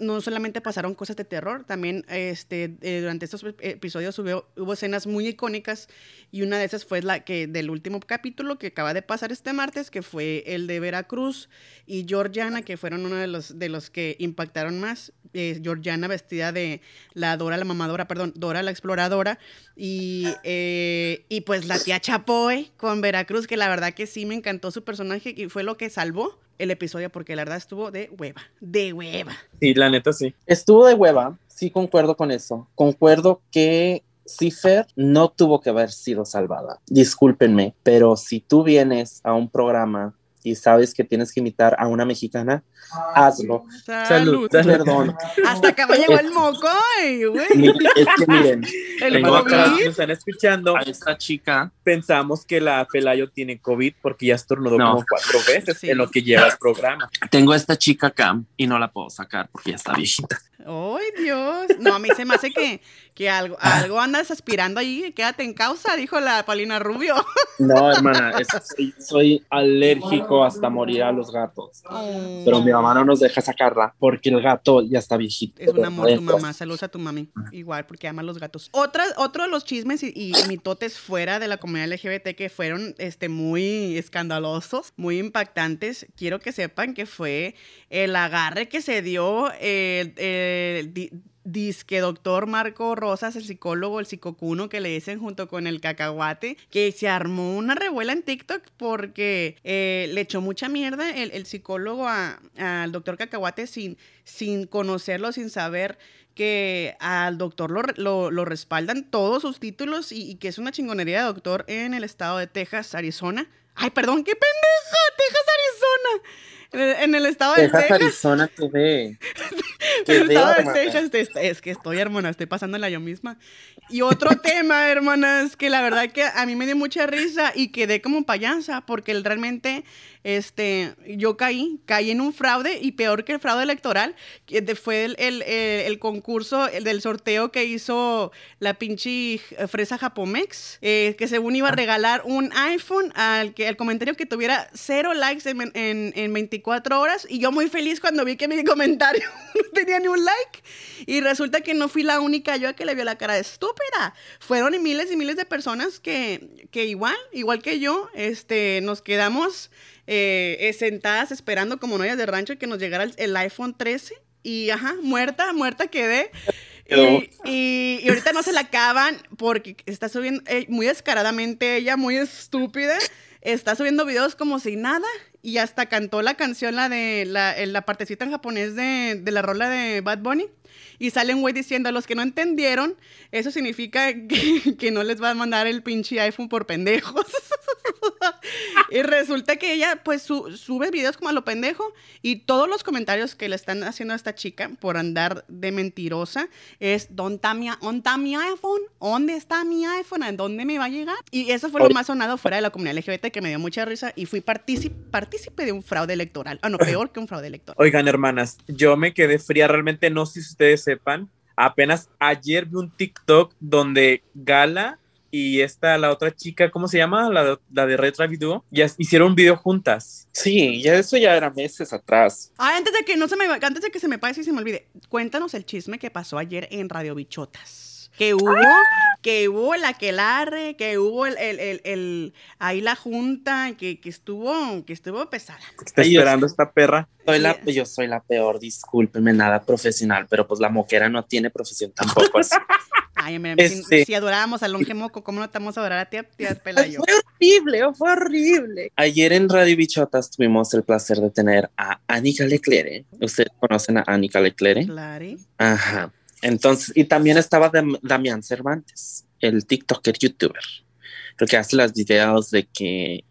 no solamente pasaron cosas de terror, también este, eh, durante estos ep- episodios hubo, hubo escenas muy icónicas y una de esas fue la que del último capítulo que acaba de pasar este martes, que fue el de Veracruz y Georgiana, que fueron uno de los, de los que impactaron más. Eh, Georgiana vestida de la Dora la mamadora, perdón, Dora la exploradora y, eh, y pues la tía Chapoy con Veracruz, que la verdad que sí me encantó su personaje y fue lo que salvó el episodio porque la verdad estuvo de hueva, de hueva. Sí, la neta sí. Estuvo de hueva, sí concuerdo con eso. Concuerdo que Cifer no tuvo que haber sido salvada. Discúlpenme, pero si tú vienes a un programa y sabes que tienes que imitar a una mexicana, hazlo. Salud. Perdón. Hasta acá me llegó el moco, ay, güey. Es que miren, El Tengo acá, nos están escuchando, a esta chica, pensamos que la Pelayo tiene COVID porque ya estornudó No. como cuatro veces Sí. en lo que lleva el programa. tengo a esta chica acá y no la puedo sacar porque ya está viejita. Ay, Dios. No, a mí se me hace que, que algo, algo andas aspirando ahí. Quédate en causa, dijo la Paulina Rubio. No, hermana, es- soy, soy alérgico hasta morir a los gatos. Pero mi mamá no nos deja sacarla porque el gato ya está viejito. Es un amor tu mamá. Saludos a tu mami. Igual, porque ama a los gatos. Otra, otro de los chismes y, y mitotes fuera de la comunidad LGBT que fueron este, muy escandalosos, muy impactantes. Quiero que sepan que fue el agarre que se dio el, el di- disque doctor Marco Rosas, el psicólogo, el psicocuno que le dicen junto con el cacahuate, que se armó una revuela en TikTok porque eh, le echó mucha mierda el, el psicólogo a- al doctor cacahuate sin, sin conocerlo, sin saber que al doctor lo, lo- lo respaldan todos sus títulos y, y que es una chingonería de doctor en el estado de Texas, Arizona. Ay, perdón, qué pendeja, Texas, Arizona. En el, en el estado de Texas, Texas. Arizona, TV. El estado de es, es que estoy, hermana, estoy pasándola yo misma. Y otro tema, hermanas, que la verdad que a mí me dio mucha risa y quedé como payasa, porque realmente, este, yo caí, caí en un fraude y peor que el fraude electoral, que fue el, el- el- concurso el del sorteo que hizo la pinche fresa Japomex, eh, que según iba a regalar un iPhone al que el comentario que tuviera cero likes en, en- en 24 horas y yo muy feliz cuando vi que mi comentario no tenía ni un like y resulta que no fui la única yo que le vio la cara de estúpida. Fueron miles y miles de personas que, que igual, igual que yo, este, nos quedamos eh, sentadas esperando como novias de rancho que nos llegara el, el iPhone 13 y ajá, muerta, muerta quedé. Y, y- y ahorita no se la acaban porque está subiendo eh, muy descaradamente ella, muy estúpida. Está subiendo videos como si nada y hasta cantó la canción, la de la, la partecita en japonés de, de la rola de Bad Bunny. Y sale un güey diciendo a los que no entendieron, eso significa que, que no les va a mandar el pinche iPhone por pendejos. Y resulta que ella, pues, su- sube videos como a lo pendejo y todos los comentarios que le están haciendo a esta chica por andar de mentirosa es, ¿dónde está mi, dónde está mi iPhone? ¿Dónde está mi iPhone? ¿A dónde me va a llegar? Y eso fue lo más sonado fuera de la comunidad LGBT que me dio mucha risa y fui partícipe, partícipe de un fraude electoral. Ah, no, peor que un fraude electoral. Oigan, hermanas, yo me quedé fría, realmente no sé si ustedes sepan. Apenas ayer vi un TikTok donde Gala y esta, la otra chica, ¿cómo se llama? La de, la de Red Rabbit Duo, ya hicieron un video juntas. Sí, ya eso ya era meses atrás. Ah, antes de que no se me antes de que se me pase y se me olvide, cuéntanos el chisme que pasó ayer en Radio Bichotas. Que hubo, que hubo el aquelarre, que hubo el, el, el, el- ahí la junta, que, que estuvo, que estuvo pesada. Está esperando esta perra. Soy la, yo soy la peor, discúlpeme, nada profesional, pero pues la moquera no tiene profesión tampoco. así. Ay, mira, si, Este- si adorábamos al longe moco, ¿cómo no te vamos a adorar a ti, tía Pelayo? fue horrible, oh, fue horrible. Ayer en Radio Bichotas tuvimos el placer de tener a Anika Leclerc. ¿Ustedes conocen a Anika Leclerc? Claro. Ajá. Entonces, y también estaba Dam- Damián Cervantes, el TikToker youtuber, el que hace los videos de que.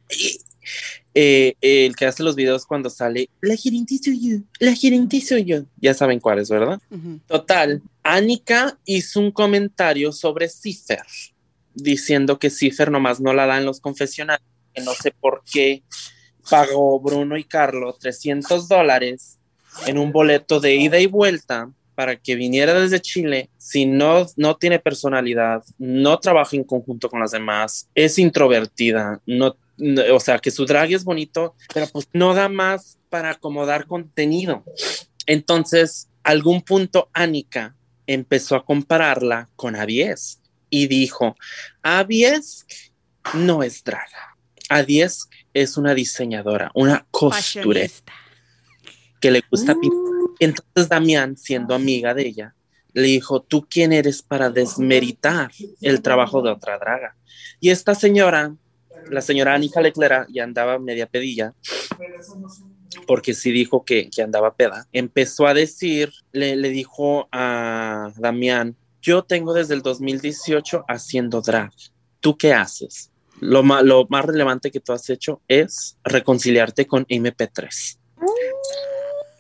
Eh, el que hace los videos cuando sale la gerente soy yo, la gerente soy yo. Ya saben cuáles, ¿verdad? Ujú. Total, Anika hizo un comentario sobre Cipher, diciendo que Cipher nomás no la da en los confesionarios, que no sé por qué pagó Bruno y Carlos 300 dólares en un boleto de ida y vuelta para que viniera desde Chile, si no, no tiene personalidad, no trabaja en conjunto con las demás, es introvertida, no- o sea, que su drag es bonito, pero pues no da más para acomodar contenido. Entonces, algún punto Annika empezó a compararla con Aviesk y dijo, Aviesk no es draga. Aviesk es una diseñadora, una costurera que le gusta Uh. pintar. Entonces Damián, siendo amiga de ella, le dijo, ¿tú quién eres para desmeritar el trabajo de otra draga? Y esta señora, la señora Anika Leclerc, ya andaba media pedilla, porque sí dijo que, que andaba peda, empezó a decir, le, dijo a Damián, yo tengo desde el 2018 haciendo drag, ¿tú qué haces? Lo, lo más relevante que tú has hecho es reconciliarte con MP3.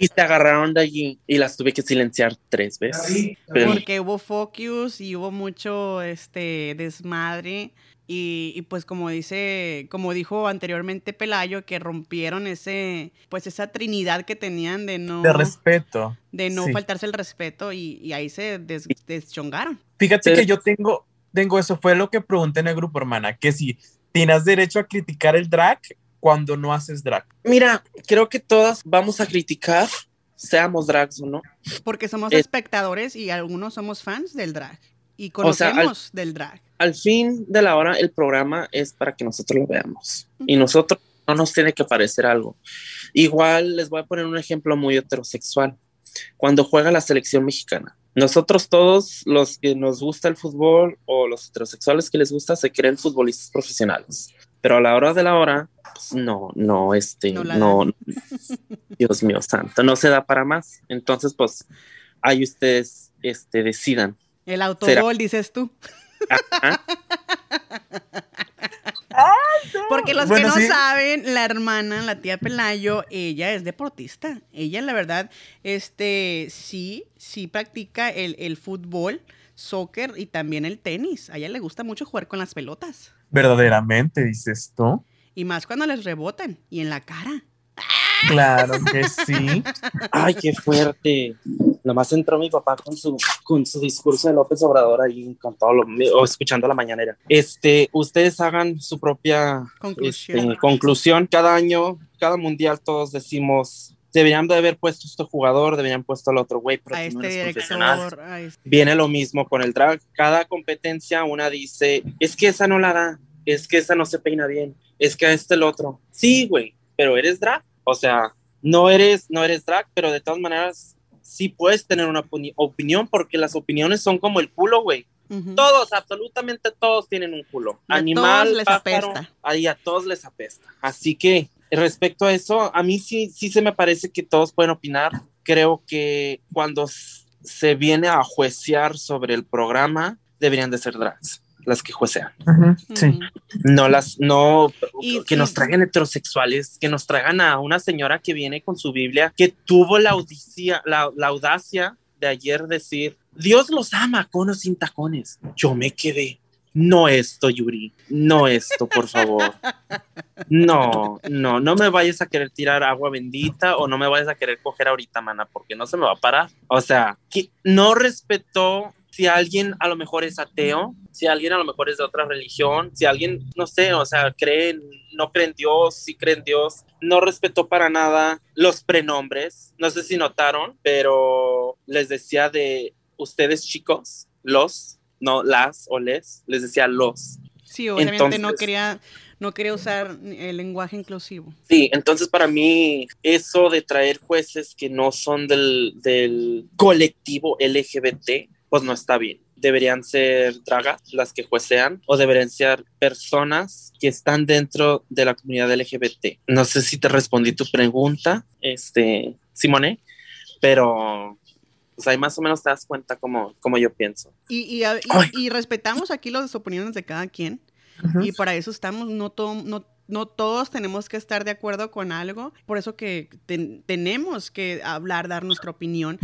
Y se agarraron de allí y las tuve que silenciar tres veces. Pero- Porque hubo focus y hubo mucho este desmadre. Y, y pues como dice, como dijo anteriormente Pelayo, que rompieron ese, pues esa trinidad que tenían de no, De respeto. de no sí. faltarse el respeto y, y ahí se des- deschongaron. Fíjate que yo tengo, tengo eso, fue lo que pregunté en el grupo, hermana, que si tienes derecho a criticar el drag cuando no haces drag. Mira, creo que todas vamos a criticar, seamos drags o no. Porque somos Eh. espectadores y algunos somos fans del drag. Y O sea, al- conocemos del drag. Al fin de la hora, el programa es para que nosotros lo veamos. Y nosotros no nos tiene que parecer algo. Igual les voy a poner un ejemplo muy heterosexual. Cuando juega la selección mexicana, nosotros todos los que nos gusta el fútbol o los heterosexuales que les gusta se creen futbolistas profesionales. Pero a la hora de la hora, pues no, no, este, No no, Dios mío santo, no se da para más. Entonces, pues, ahí ustedes, este, decidan. El autogol, dices tú. Ajá. Porque los Bueno, que no sí. saben, la hermana, la tía Pelayo, ella es deportista. Ella, la verdad, este, sí, sí practica el, el fútbol, soccer y también el tenis. A ella le gusta mucho jugar con las pelotas. Verdaderamente, dices tú. Y más cuando les rebotan y en la cara. Claro que sí. Ay, qué fuerte. Nomás entró mi papá con su, con su discurso de López Obrador ahí, con todo lo, o escuchando la mañanera. Este, ustedes hagan su propia Conclusión. este, conclusión. Cada año, cada mundial, todos decimos, deberían de haber puesto este jugador, deberían puesto al otro güey, pero a este director. a este- Viene lo mismo con el drag. Cada competencia una dice, es que esa no la da, es que esa no se peina bien, es que a este el otro. Sí, güey, pero eres drag. O sea, no eres, no eres drag, pero de todas maneras sí puedes tener una opini- opinión porque las opiniones son como el culo, güey. Ujú. Todos, absolutamente todos tienen un culo. Y a Animal, todos les pájaro, apesta. ahí a todos les apesta. Así que respecto a eso, a mí sí, sí se me parece que todos pueden opinar. Creo que cuando se viene a juecear sobre el programa, deberían de ser drags. las que juecean. Sí. No las, no, Y- que y- nos traigan heterosexuales, que nos traigan a una señora que viene con su Biblia, que tuvo la audicia, la, la audacia de ayer decir, Dios los ama con o sin tacones. Yo me quedé. No esto, Yuri. No esto, por favor. No, no, no me vayas a querer tirar agua bendita o no me vayas a querer coger ahorita, mana, porque no se me va a parar. O sea, que no respetó si alguien a lo mejor es ateo, si alguien a lo mejor es de otra religión, si alguien, no sé, o sea, cree, no cree en Dios, si cree en Dios, no respetó para nada los prenombres. No sé si notaron, pero les decía de ustedes chicos, los, no las o les, les decía los. Sí, obviamente no quería, no quería usar el lenguaje inclusivo. Sí, entonces para mí eso de traer jueces que no son del, del colectivo LGBT, pues no está bien. Deberían ser dragas las que juecean o deberían ser personas que están dentro de la comunidad LGBT. No sé si te respondí tu pregunta, este, Simone, pero pues ahí más o menos te das cuenta cómo, cómo yo pienso. Y, y, a- y- y respetamos aquí las opiniones de cada quien. Y para eso estamos, no, to- no, no todos tenemos que estar de acuerdo con algo, por eso que ten- tenemos que hablar, dar nuestra opinión.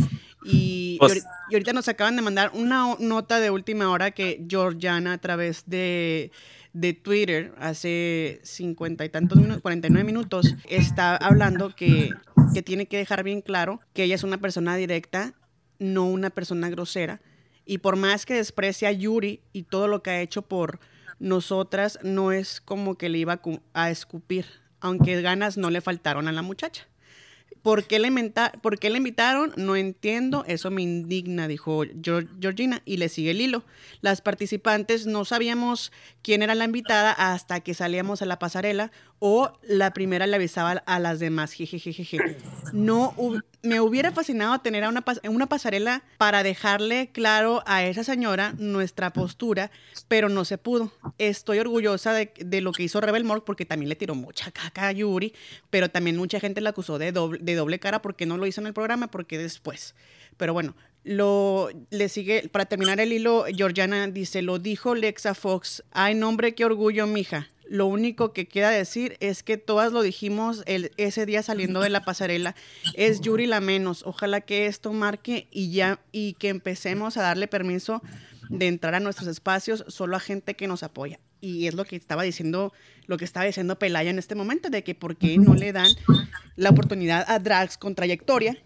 Y, y Pues- y ahorita nos acaban de mandar una nota de última hora que Georgiana a través de, de Twitter hace cincuenta y tantos minutos, 49 minutos, está hablando que, que tiene que dejar bien claro que ella es una persona directa, no una persona grosera. Y por más que desprecia a Yuri y todo lo que ha hecho por nosotras, no es como que le iba a, cu- a escupir, aunque ganas no le faltaron a la muchacha. ¿Por qué, le ¿Por le invitaron? No entiendo, eso me indigna, dijo Geor- Georgina, y le sigue el hilo. Las participantes no sabíamos quién era la invitada hasta que salíamos a la pasarela o la primera le avisaba a las demás. Jejejeje. No, me hubiera fascinado tener a una, una pasarela para dejarle claro a esa señora nuestra postura, pero no se pudo. Estoy orgullosa de, de lo que hizo Rebel Morg porque también le tiró mucha caca a Yuri, pero también mucha gente la acusó de doble, de doble cara porque no lo hizo en el programa, porque después. Pero bueno, lo le sigue, para terminar el hilo, Georgiana dice, lo dijo Lexa Fox, ay nombre, qué orgullo, mija. Lo único que queda decir es que todas lo dijimos el, ese día saliendo de la pasarela. Es Yuri la menos. Ojalá que esto marque y ya y que empecemos a darle permiso de entrar a nuestros espacios solo a gente que nos apoya. Y es lo que estaba diciendo, lo que estaba diciendo Pelaya en este momento, de que por qué no le dan la oportunidad a drags con trayectoria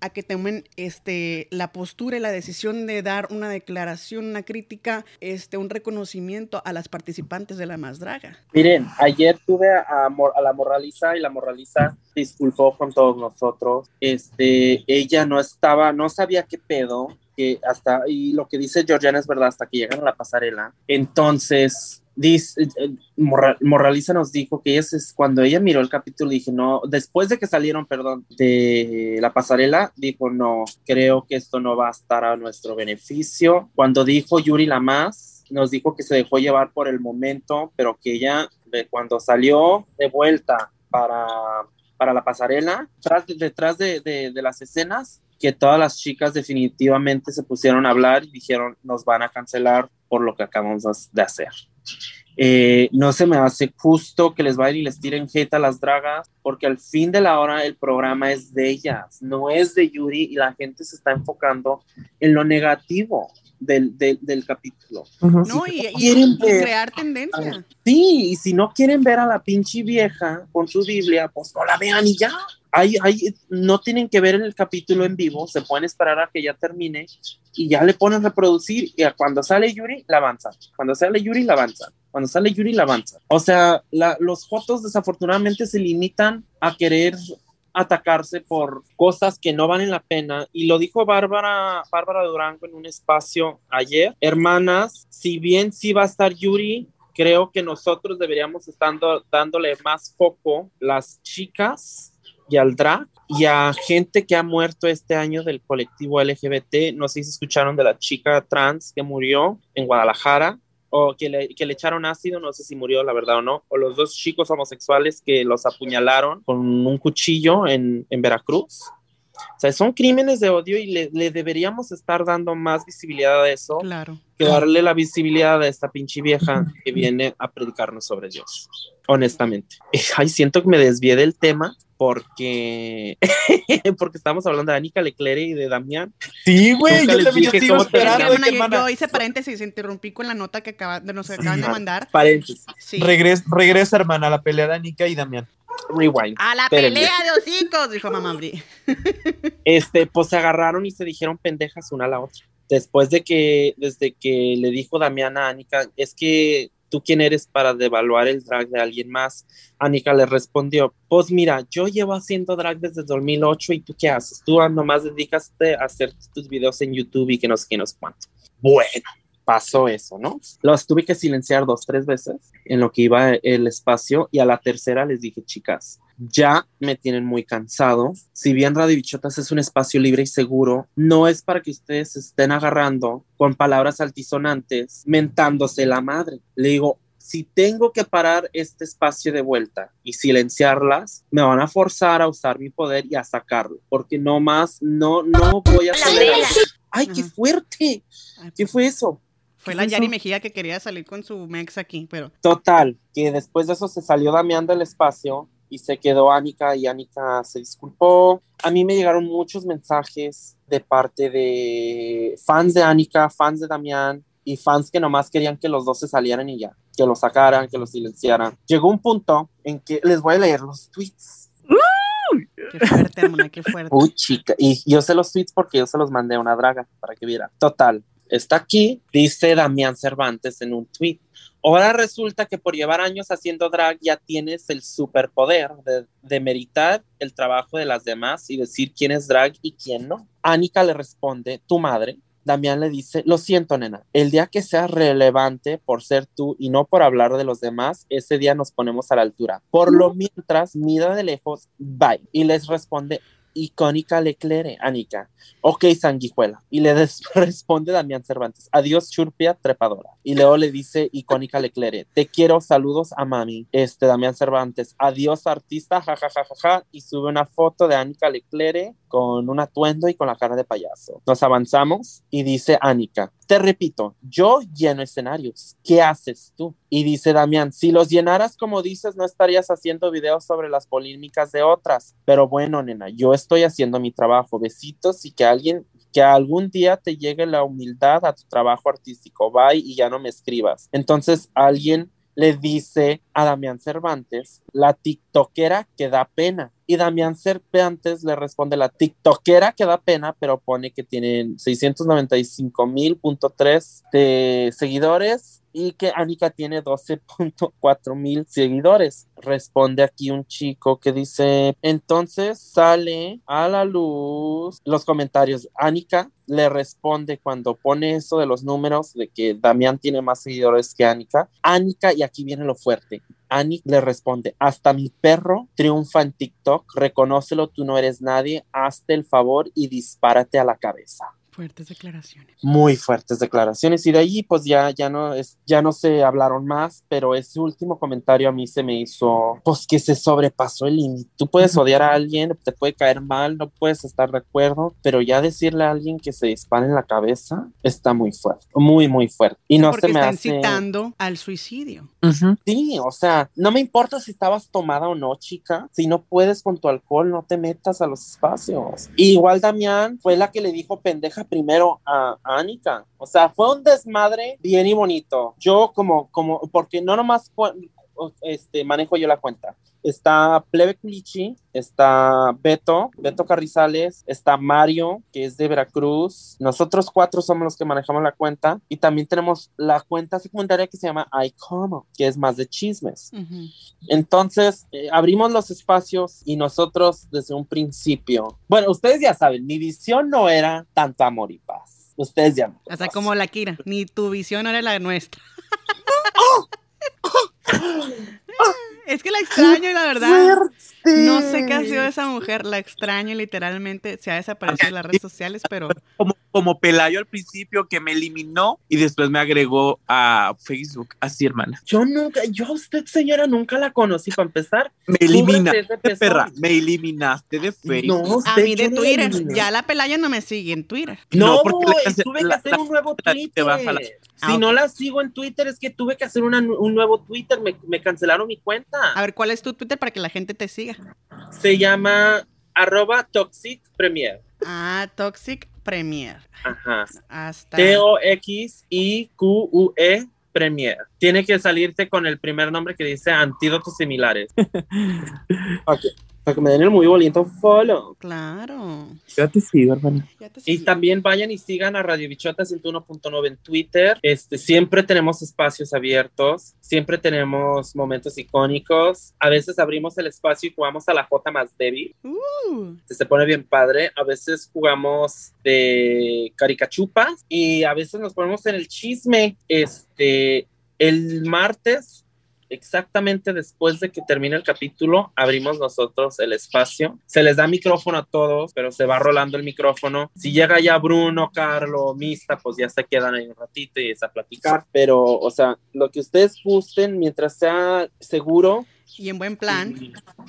a que tomen este, la postura y la decisión de dar una declaración, una crítica, este, un reconocimiento a las participantes de la más draga. Miren, ayer tuve a, a la Morraliza y la Morraliza disculpó con todos nosotros. Este, ella no estaba, no sabía qué pedo, que hasta, y lo que dice Georgiana es verdad, hasta que llegan a la pasarela. Entonces, dice, eh, Morra- Morraliza nos dijo que ese es cuando ella miró el capítulo, dije, no, después de que salieron, perdón, de la pasarela, dijo, no, creo que esto no va a estar a nuestro beneficio. Cuando dijo Yuri la más, nos dijo que se dejó llevar por el momento, pero que ella, de cuando salió de vuelta para, para la pasarela, detrás de, de, de las escenas, que todas las chicas definitivamente se pusieron a hablar y dijeron, nos van a cancelar por lo que acabamos de hacer. Eh, no se me hace justo que les vayan y les tiren hate a las dragas, porque al fin de la hora el programa es de ellas, no es de Yuri y la gente se está enfocando en lo negativo del, del, del capítulo. No, y, y- quieren y ver- crear tendencia. Sí, y si no quieren ver a la pinche vieja con su Biblia, pues no la vean y ya. Hay, hay, no tienen que ver el capítulo en vivo, se pueden esperar a que ya termine y ya le ponen reproducir y cuando sale Yuri, la avanza. Cuando sale Yuri, la avanza. Cuando sale Yuri, la avanza. O sea, la- los fotos desafortunadamente se limitan a querer atacarse por cosas que no valen la pena. Y lo dijo Bárbara, Bárbara Durango en un espacio ayer. Hermanas, si bien sí va a estar Yuri, creo que nosotros deberíamos estar dándole más foco las chicas y al drag y a gente que ha muerto este año del colectivo LGBT. No sé si escucharon de la chica trans que murió en Guadalajara o que le, que le echaron ácido, no sé si murió la verdad o no, o los dos chicos homosexuales que los apuñalaron con un cuchillo en, en Veracruz. O sea, son crímenes de odio y le, le deberíamos estar dando más visibilidad a eso Claro. que darle la visibilidad a esta pinche vieja que viene a predicarnos sobre Dios. Honestamente. Ay, siento que me desvié del tema porque porque estamos hablando de Anika Leclerc y de Damián. Sí, güey, yo también yo sigo esperando. yo, hermana, yo hice paréntesis, interrumpí con la nota que acaba, de nos acaban de mandar. Paréntesis. Sí. regres- regresa, hermana, a la pelea de Anika y Damián. Rewind. A la Espérenme. pelea de hocicos, dijo mamá Bri. Este, pues se agarraron y se dijeron pendejas una a la otra. Después de que, desde que le dijo Damián a Anika, es que tú quién eres para devaluar el drag de alguien más. Anika le respondió, pues mira, yo llevo haciendo drag desde 2008 y tú qué haces? Tú nomás dedicaste a hacer tus videos en YouTube y que no sé qué, no sé cuánto. Bueno, pasó eso, ¿no? Los tuve que silenciar dos, tres veces en lo que iba el espacio y a la tercera les dije, chicas, ya me tienen muy cansado. Si bien Radio Bichotas es un espacio libre y seguro, no es para que ustedes estén agarrando con palabras altisonantes, mentándose la madre. Le digo, si tengo que parar este espacio de vuelta y silenciarlas, me van a forzar a usar mi poder y a sacarlo, porque no más, no, no voy a tolerar. ¡Ay, qué fuerte! ¿Qué fue eso? Fue ¿Qué la Yari? Mejía que quería salir con su mex aquí, pero Total, que después de eso se salió Damián del espacio y se quedó Anika y Anika se disculpó. A mí me llegaron muchos mensajes de parte de fans de Anika, fans de Damián y fans que nomás querían que los dos se salieran y ya, que lo sacaran, que lo silenciaran. Llegó un punto en que les voy a leer los tweets. qué fuerte, hermana, qué fuerte. Uy, chica, y yo sé los tweets porque yo se los mandé a una draga para que viera. Total, está aquí, dice Damián Cervantes en un tweet. Ahora resulta que por llevar años haciendo drag ya tienes el superpoder de, de meritar el trabajo de las demás y decir quién es drag y quién no. Anika le responde, tu madre. Damián le dice, lo siento, nena, el día que seas relevante por ser tú y no por hablar de los demás, ese día nos ponemos a la altura. Por lo mientras, mira de lejos, bye. Y les responde, icónica Leclerc, Anika. Ok, sanguijuela. Y le responde Damián Cervantes, adiós, churpia trepadora. Y luego le dice icónica Leclerc, te quiero, saludos a mami. Este, Damián Cervantes, adiós, artista, jajajajaja. Y sube una foto de Anika Leclerc con un atuendo y con la cara de payaso. Nos avanzamos y dice Anika, te repito, yo lleno escenarios. ¿Qué haces tú? Y dice Damián, si los llenaras como dices, no estarías haciendo videos sobre las polémicas de otras. Pero bueno, nena, yo estoy haciendo mi trabajo. Besitos y que alguien, que algún día te llegue la humildad a tu trabajo artístico. Bye y ya no me escribas. Entonces alguien le dice a Damián Cervantes, la tiktokera que da pena. Y Damián Cervantes le responde, la tiktokera que da pena, pero pone que tienen 695 mil punto tres de seguidores y que Anika tiene 12.4 mil seguidores. Responde aquí un chico que dice, entonces sale a la luz los comentarios. Anika le responde cuando pone eso de los números de que Damián tiene más seguidores que Anika. Anika, y aquí viene lo fuerte. Ani le responde, hasta mi perro triunfa en TikTok, reconócelo, tú no eres nadie, hazte el favor y dispárate a la cabeza Fuertes declaraciones. muy fuertes declaraciones y de ahí pues ya, ya, no, es, ya no se hablaron más, pero ese último comentario a mí se me hizo pues que se sobrepasó el límite. Tú puedes odiar a alguien, te puede caer mal, no puedes estar de acuerdo, pero ya decirle a alguien que se dispara en la cabeza está muy fuerte, muy, muy fuerte. Y no se me está hace... incitando al suicidio. Sí, o sea, no me importa si estabas tomada o no, chica. Si no puedes con tu alcohol, no te metas a los espacios. Y igual Damián fue la que le dijo pendeja primero a, a Anika. O sea, fue un desmadre bien y bonito. Yo como, como, porque no nomás este, manejo yo la cuenta. Está Plebe Culichi, está Beto, Beto Carrizales, está Mario, que es de Veracruz. Nosotros cuatro somos los que manejamos la cuenta. Y también tenemos la cuenta secundaria que se llama iComo, que es más de chismes. Entonces, eh, abrimos los espacios y nosotros desde un principio, bueno, ustedes ya saben, mi visión no era tanto amor y paz. Ustedes ya me O sea, como la Kira, ni tu visión era la nuestra. es que la extraño y la verdad. No sé qué ha sido esa mujer, la extraño literalmente, se ha desaparecido de las redes sociales, pero Como, como Pelayo al principio que me eliminó y después me agregó a Facebook. Así, hermana. Yo nunca, yo a usted, señora, nunca la conocí para empezar. Me eliminaste, perra. Me eliminaste de Facebook. No, a mí de no Twitter, eliminé. ya la pelaya no me sigue en Twitter. No, No, porque tuve que hacer la- un nuevo la- Twitter. la- Si Ah, no la sigo en Twitter, es que tuve que hacer una- un nuevo Twitter. Me, me cancelaron mi cuenta. A ver, ¿cuál es tu Twitter para que la gente te siga? Se llama arroba Toxic Premier. Ah, Toxic Premier. Ajá. Hasta. T-O-X-I-Q-U-E Premier. Tiene que salirte con el primer nombre que dice antídotos similares. Ok, Para que me den el muy bonito follow. Claro. Yo te sigo, hermana. Ya te Y sigo. también vayan y sigan a Radio Bichota 101.9 en Twitter. Este, siempre tenemos espacios abiertos, siempre tenemos momentos icónicos. A veces abrimos el espacio y jugamos a la J más débil. Uh, Se pone bien padre. A veces jugamos de caricachupas y a veces nos ponemos en el chisme. Este, el martes, exactamente después de que termine el capítulo, abrimos nosotros el espacio. Se les da micrófono a todos, pero se va rolando el micrófono. Si llega ya Bruno, Carlo, Mista, pues ya se quedan ahí un ratito y es a platicar. Pero, o sea, lo que ustedes gusten, mientras sea seguro, y en buen plan.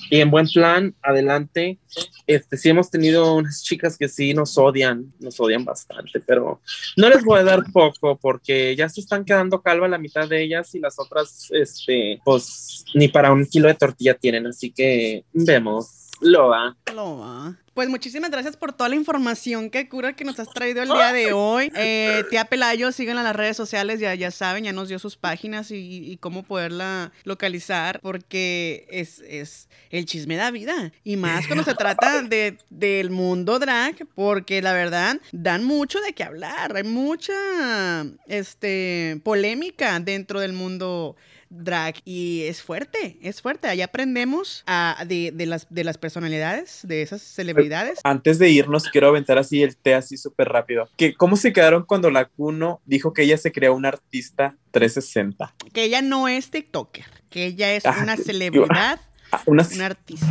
y en buen plan, adelante. Este, sí hemos tenido unas chicas que sí nos odian, nos odian bastante, pero no les voy a dar poco porque ya se están quedando calva la mitad de ellas y las otras, este, pues ni para un kilo de tortilla tienen, así que vemos. Loa. Lo va. Pues muchísimas gracias por toda la información que cura que nos has traído el día de hoy. Eh, tía Pelayo, síganla en las redes sociales, ya, ya saben, ya nos dio sus páginas y, y cómo poderla localizar, porque es, es el chisme da vida. Y más cuando se trata de, del mundo drag, porque la verdad dan mucho de qué hablar. Hay mucha este, polémica dentro del mundo drag y es fuerte, es fuerte. Ahí aprendemos a- de, de las, de las personalidades, de esas celebridades. Antes de irnos, quiero aventar así el té así súper rápido. Que, ¿Cómo se quedaron cuando la Cuno dijo que ella se creó una artista 360? Que ella no es TikToker, que ella es Ah, una celebridad, Ah, una- una artista.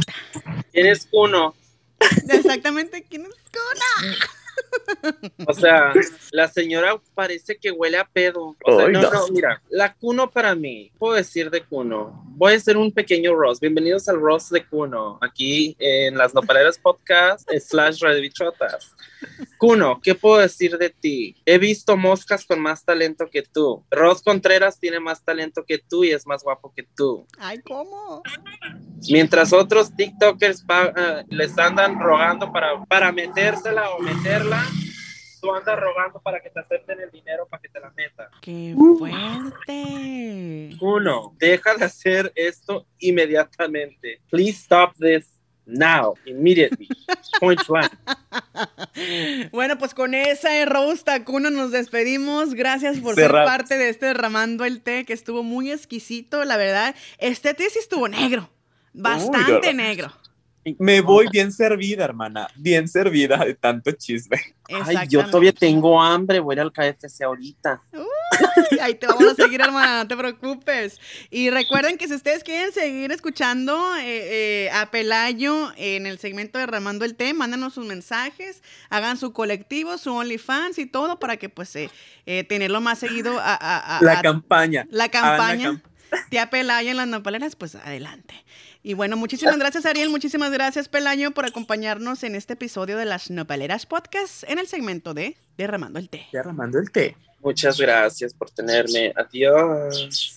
Tienes uno. Exactamente quién es Kuna. O sea, la señora parece que huele a pedo. O sea, no. no, mira, la Cuno para mí, puedo decir de Cuno. Voy a hacer un pequeño Ross. Bienvenidos al Ross de Cuno, aquí en las Nopaleras Podcast slash Radio Bichotas. Cuno, ¿qué puedo decir de ti? He visto moscas con más talento que tú. Ross Contreras tiene más talento que tú y es más guapo que tú. Ay, ¿cómo? Mientras otros TikTokers ah, les andan rogando para, para metérsela o meterla, tú andas rogando para que te acepten el dinero para que te la metan. ¡Qué fuerte! Uno, deja de hacer esto inmediatamente. Please stop this now, immediately. Point blank. Bueno, pues con esa Rose Tacuno nos despedimos. Gracias por Cerramos. ser parte de este derramando el té que estuvo muy exquisito, la verdad. Este té sí estuvo negro, bastante Uy, negro. Me voy bien servida, hermana. Bien servida de tanto chisme. Ay, yo todavía tengo hambre, voy a ir al KFC ahorita. Uy, ahí te vamos a seguir, hermana, no te preocupes. Y recuerden que si ustedes quieren seguir escuchando eh, eh, a Pelayo en el segmento de Ramando el Té, mándanos sus mensajes, hagan su colectivo, su OnlyFans y todo para que pues eh, eh, tenerlo más seguido a, a- a- La a- campaña. la campaña. Tía Pelayo en las nopaleras, pues adelante. Y bueno, muchísimas gracias Ariel, muchísimas gracias Pelayo por acompañarnos en este episodio de las Nopaleras Podcast en el segmento de Derramando el Té. Derramando el té. Muchas gracias por tenerme. Adiós.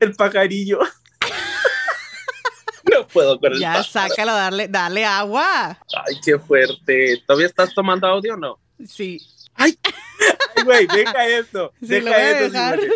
El pajarillo. No puedo con el Ya pájaro. sácalo, darle, dale agua. Ay, qué fuerte. ¿Todavía estás tomando audio o no? Sí, Ay, güey, deja eso. sí, deja lo voy a eso. dejar. Simone.